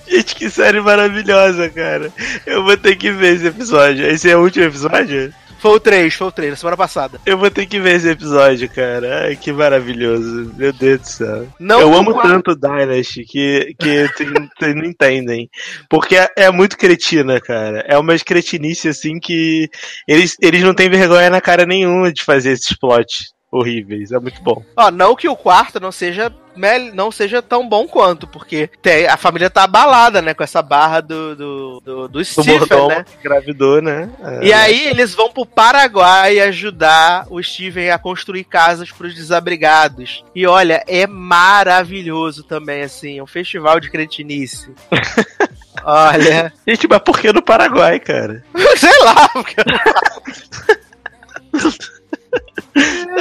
Gente, que série maravilhosa, cara. Eu vou ter que ver esse episódio. Esse é o último episódio? Foi o 3, foi o 3, na semana passada. Eu vou ter que ver esse episódio, cara. Ai, que maravilhoso. Meu Deus do céu. Não eu amo concordo. tanto Dynasty que, que vocês não- entendem. Porque é, é muito cretina, cara. É umas cretinice assim que eles, eles não têm vergonha na cara nenhuma de fazer esses plots horríveis. É muito bom. Ó, não que o quarto não seja mel- não seja tão bom quanto, porque tem- a família tá abalada, né, com essa barra do, do, do, do Stephen, mordomo né? engravidou, né? É. E aí eles vão pro Paraguai ajudar o Steven a construir casas pros desabrigados. E olha, é maravilhoso também, assim, é um festival de cretinice. olha, Gente, mas por que no Paraguai, cara? sei lá, porque.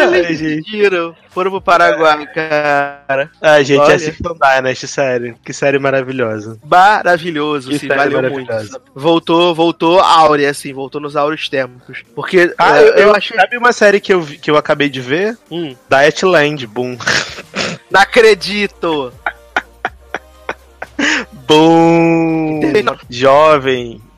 eles viram, foram pro Paraguai, cara. Ai, gente, Olha. assistam Dynasty, sério. Que série maravilhosa. Maravilhoso, Que assim, série valeu muito. Voltou, voltou áurea, assim, voltou nos áureos tempos. Porque Ah, eh, eu, eu, achei. Sabe uma série que eu, vi- que eu acabei de ver? Hum, Dietland, boom. não acredito! Boom! Não.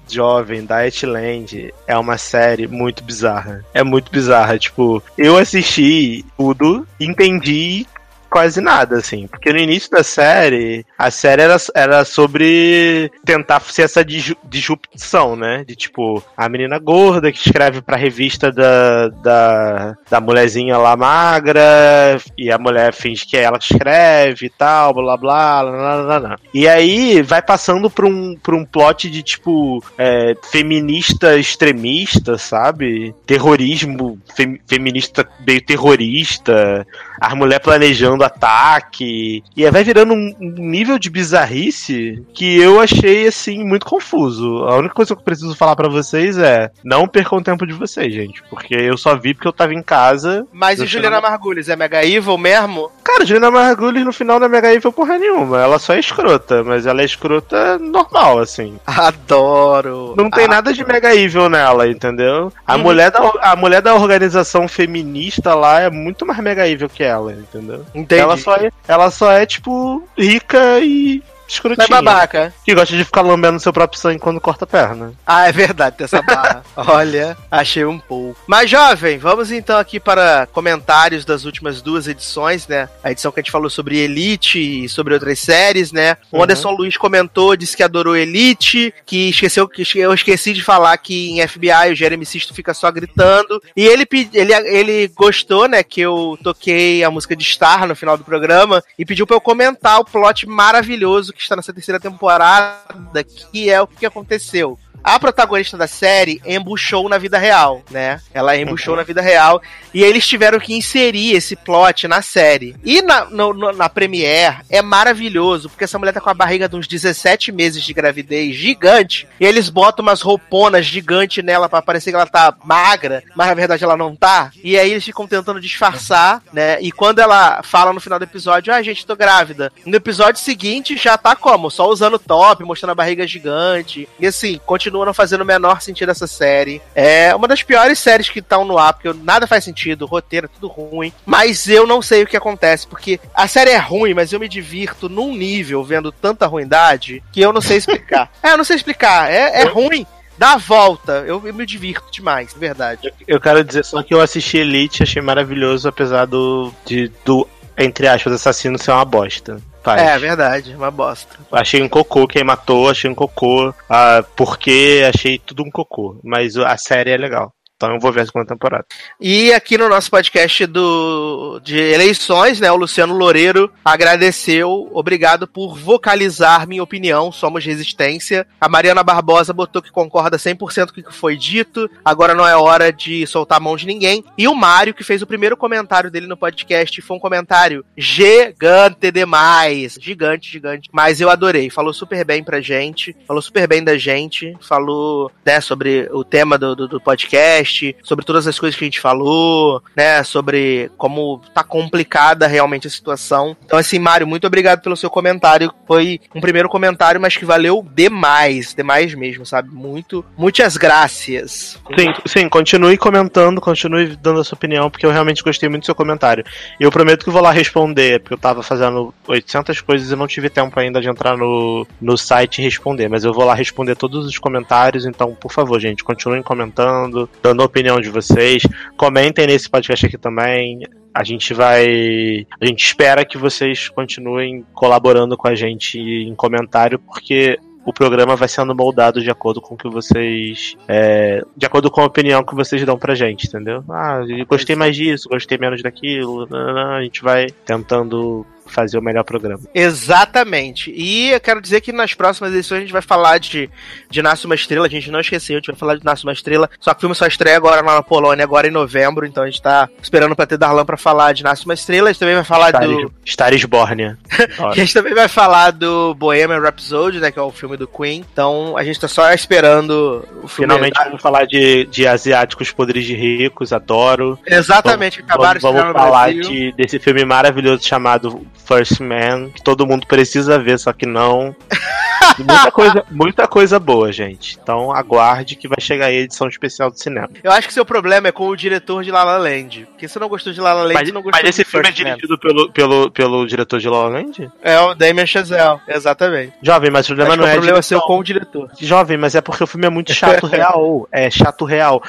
Jovem, jovem, Dietland é uma série muito bizarra. É muito bizarra. Tipo, eu assisti tudo, entendi quase nada, assim. Porque no início da série, a série era, era sobre tentar ser essa disrupção, né? De tipo, a menina gorda que escreve pra revista da, da, da mulherzinha lá magra, e a mulher finge que é ela que escreve e tal, blá blá, blá, blá, blá, blá. E aí vai passando pra um, pra um plot de tipo, é, feminista extremista, sabe? Terrorismo fem, feminista meio terrorista, as mulheres planejando ataque. E aí vai virando um, nível de bizarrice que eu achei, assim, muito confuso. A única coisa que eu preciso falar para vocês é: não percam o tempo de vocês, gente. Porque eu só vi porque eu tava em casa. Mas e Juliana chamo... Margulis é Mega Evil mesmo? Cara, Juliana Margulis no final da Mega Evil porra nenhuma. Ela só é escrota, mas ela é escrota normal, assim. Adoro! Não tem ah, nada de Mega Evil nela, entendeu? A, uhum. mulher da, a mulher da organização feminista lá é muito mais Mega Evil que ela ela, entendeu? Entendi. Ela só é, ela só é tipo, rica e escrotinha. Mas babaca. Que gosta de ficar lambendo seu próprio sangue quando corta a perna. Ah, é verdade, tem essa barra. Olha, achei um pouco. Mas, jovem, vamos então aqui para comentários das últimas duas edições, né? A edição que a gente falou sobre Elite e sobre outras séries, né? O uhum. Anderson Luiz comentou, disse que adorou Elite, que esqueceu que eu esqueci de falar que em FBI o Jeremy Sisto fica só gritando. E ele, ele, ele gostou, né, que eu toquei a música de Star no final do programa e pediu para eu comentar o plot maravilhoso que está nessa terceira temporada, que é o que aconteceu a protagonista da série embuchou na vida real, né? Ela embuchou uhum. na vida real e eles tiveram que inserir esse plot na série. E na, no, no, na Premiere é maravilhoso, porque essa mulher tá com a barriga de uns 17 meses de gravidez gigante e eles botam umas rouponas gigantes nela para parecer que ela tá magra, mas na verdade ela não tá. E aí eles ficam tentando disfarçar, né? E quando ela fala no final do episódio, ah, gente, tô grávida. No episódio seguinte já tá como? Só usando top, mostrando a barriga gigante. E assim, continua não fazendo o menor sentido essa série. É uma das piores séries que estão no ar, porque nada faz sentido, o roteiro é tudo ruim. Mas eu não sei o que acontece, porque a série é ruim, mas eu me divirto num nível vendo tanta ruindade que eu não sei explicar. é, eu não sei explicar. É, é ruim dá a volta. Eu, eu, me divirto demais, de verdade. Eu, eu, quero dizer só que eu assisti Elite, achei maravilhoso, apesar do, de, do entre aspas, assassino ser uma bosta. É, verdade, uma bosta. Achei um cocô quem matou, achei um cocô. Ah, porque achei tudo um cocô. Mas a série é legal. Então eu vou ver a segunda temporada. E aqui no nosso podcast do, de eleições, né, o Luciano Loureiro agradeceu, obrigado por vocalizar minha opinião, somos resistência. A Mariana Barbosa botou que concorda 100% com o que foi dito, agora não é hora de soltar a mão de ninguém. E o Mário, que fez o primeiro comentário dele no podcast, foi um comentário gigante demais. Gigante, gigante. Mas eu adorei, falou super bem pra gente, falou super bem da gente, falou, né, sobre o tema do, do, do podcast, podcast, sobre todas as coisas que a gente falou, né? Sobre como tá complicada realmente a situação. Então, assim, Mário, muito obrigado pelo seu comentário. Foi um primeiro comentário, mas que valeu demais, demais mesmo, sabe? Muito, muitas graças. Sim, sim, continue comentando, continue dando a sua opinião, porque eu realmente gostei muito do seu comentário. Eu prometo que vou lá responder, porque eu tava fazendo 800 coisas e não tive tempo ainda de entrar no, no site e responder, mas eu vou lá responder todos os comentários, então, por favor, gente, continuem comentando, dando a opinião de vocês. Comentem nesse podcast aqui também. A gente vai. A gente espera que vocês continuem colaborando com a gente em comentário, porque o programa vai sendo moldado de acordo com o que vocês. É, de acordo com a opinião que vocês dão pra gente, entendeu? Ah, gostei mais disso, gostei menos daquilo. A gente vai tentando fazer o melhor programa. Exatamente. E eu quero dizer que nas próximas edições a gente vai falar de, de Nasce uma Estrela. A gente não esqueceu, a gente vai falar de Nasce uma Estrela. Só que o filme só estreia agora lá na Polônia, agora em novembro. Então a gente tá esperando pra ter Darlan pra falar de Nasce uma Estrela. A gente também vai falar Star do. Star is Born. a gente também vai falar do Bohemian Rhapsody, né? Que é o filme do Queen. Então a gente tá só esperando o filme. Finalmente vamos falar de, de asiáticos podres de ricos, adoro. Exatamente, vamos, acabaram vamos, de vamos falar de, desse filme maravilhoso chamado First Man, que todo mundo precisa ver, só que não. muita, coisa, muita coisa boa, gente. Então aguarde que vai chegar aí a edição especial do cinema. Eu acho que seu problema é com o diretor de La La Land. Porque você não gostou de La La Land, mas, não gostou Mas esse filme é dirigido pelo, pelo, pelo diretor de La La Land? É o Damien Chazelle, exatamente. Jovem, mas o problema não é. O problema é seu com o diretor. Jovem, mas é porque o filme é muito chato real. É chato real.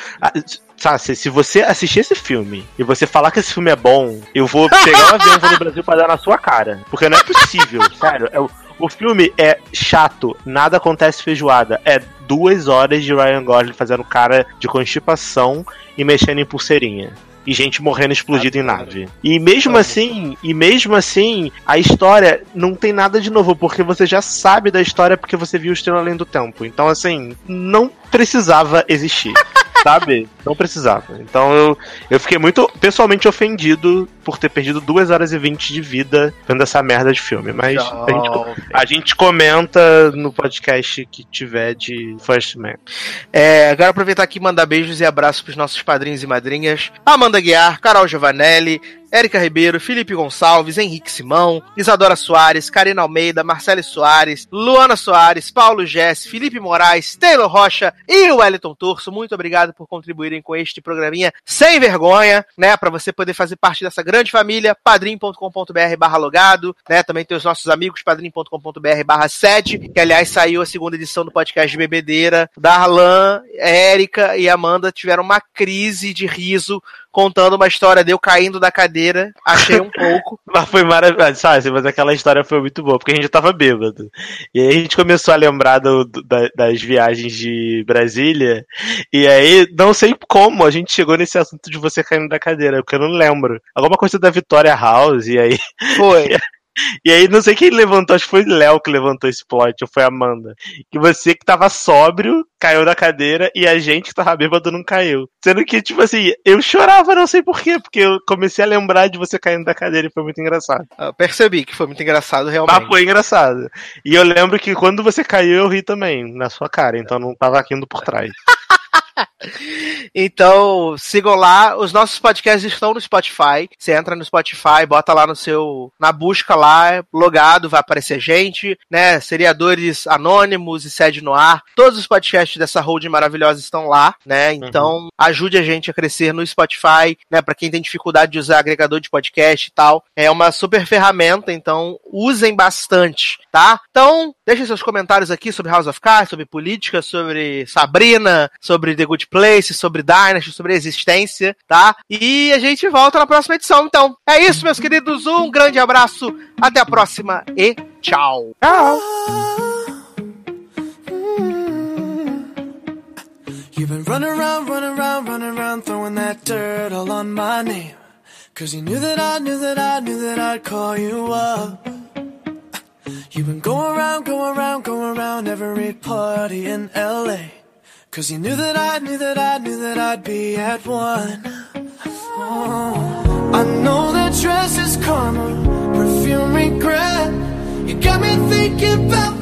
Sabe, se você assistir esse filme e você falar que esse filme é bom, eu vou pegar um avião no Brasil pra dar na sua cara. Porque não é possível, sério. É, o filme é chato, nada acontece feijoada. É duas horas de Ryan Gosling fazendo cara de constipação e mexendo em pulseirinha e gente morrendo explodido em nave. E mesmo assim, e mesmo assim, a história não tem nada de novo, porque você já sabe da história porque você viu o Estrela Além do Tempo. Então, assim, não precisava existir. sabe? Não precisava. Então eu, eu fiquei muito pessoalmente ofendido por ter perdido 2 horas e 20 de vida vendo essa merda de filme. Mas a, gente, a gente comenta no podcast que tiver de First Man. É, quero aproveitar aqui e mandar beijos e abraços pros nossos padrinhos e madrinhas. Amanda Guiar, Carol Giovanelli, Érica Ribeiro, Felipe Gonçalves, Henrique Simão, Isadora Soares, Karina Almeida, Marcele Soares, Luana Soares, Paulo Jess, Felipe Moraes, Taylor Rocha e o Wellington Torso. Muito obrigado por contribuírem com este programinha sem vergonha, né? Para você poder fazer parte dessa grande família, padrim.com.br barra logado, né? Também tem os nossos amigos, padrim.com.br barra sede, que aliás saiu a segunda edição do podcast de Bebedeira. Darlan, Érica e Amanda tiveram uma crise de riso contando uma história de eu caindo da cadeira. Achei um pouco. mas foi maravilhoso, sabe? Mas aquela história foi muito boa, porque a gente tava bêbado. E aí a gente começou a lembrar do, do, das viagens de Brasília. E aí, não sei como, a gente chegou nesse assunto de você caindo da cadeira, porque eu não lembro. Alguma coisa da Vitória House, e aí. Foi. E aí, não sei quem levantou, acho que foi Léo que levantou esse plot, ou foi Amanda. Que você que tava sóbrio caiu da cadeira e a gente que tava bêbado não caiu. Sendo que, tipo assim, eu chorava, não sei porquê, porque eu comecei a lembrar de você caindo da cadeira e foi muito engraçado. Eu percebi que foi muito engraçado, realmente. Mas foi engraçado. E eu lembro que quando você caiu, eu ri também, na sua cara, então não tava rindo por trás. então, sigam lá. Os nossos podcasts estão no Spotify. Você entra no Spotify, bota lá no seu. Na busca lá, logado, vai aparecer gente, né? Seriadores anônimos e sede no ar. Todos os podcasts dessa holding maravilhosa estão lá, né? Então, uhum. ajude a gente a crescer no Spotify, né? Para quem tem dificuldade de usar agregador de podcast e tal. É uma super ferramenta, então usem bastante, tá? Então, deixem seus comentários aqui sobre House of Cards, sobre política, sobre Sabrina, sobre The Good Place, sobre Dynasty, sobre existência, tá? E a gente volta na próxima edição, então. É isso, meus queridos. Um grande abraço, até a próxima e tchau. Tchau. You've been running around, running around, running around, throwing that dirt all on my name. Cause you knew that I knew that I knew that I'd call you up. You've been going around, going around, going around every party in LA. Cause you knew that I knew that I knew that I'd be at one. Oh, I know that dress is karma, perfume regret. You got me thinking about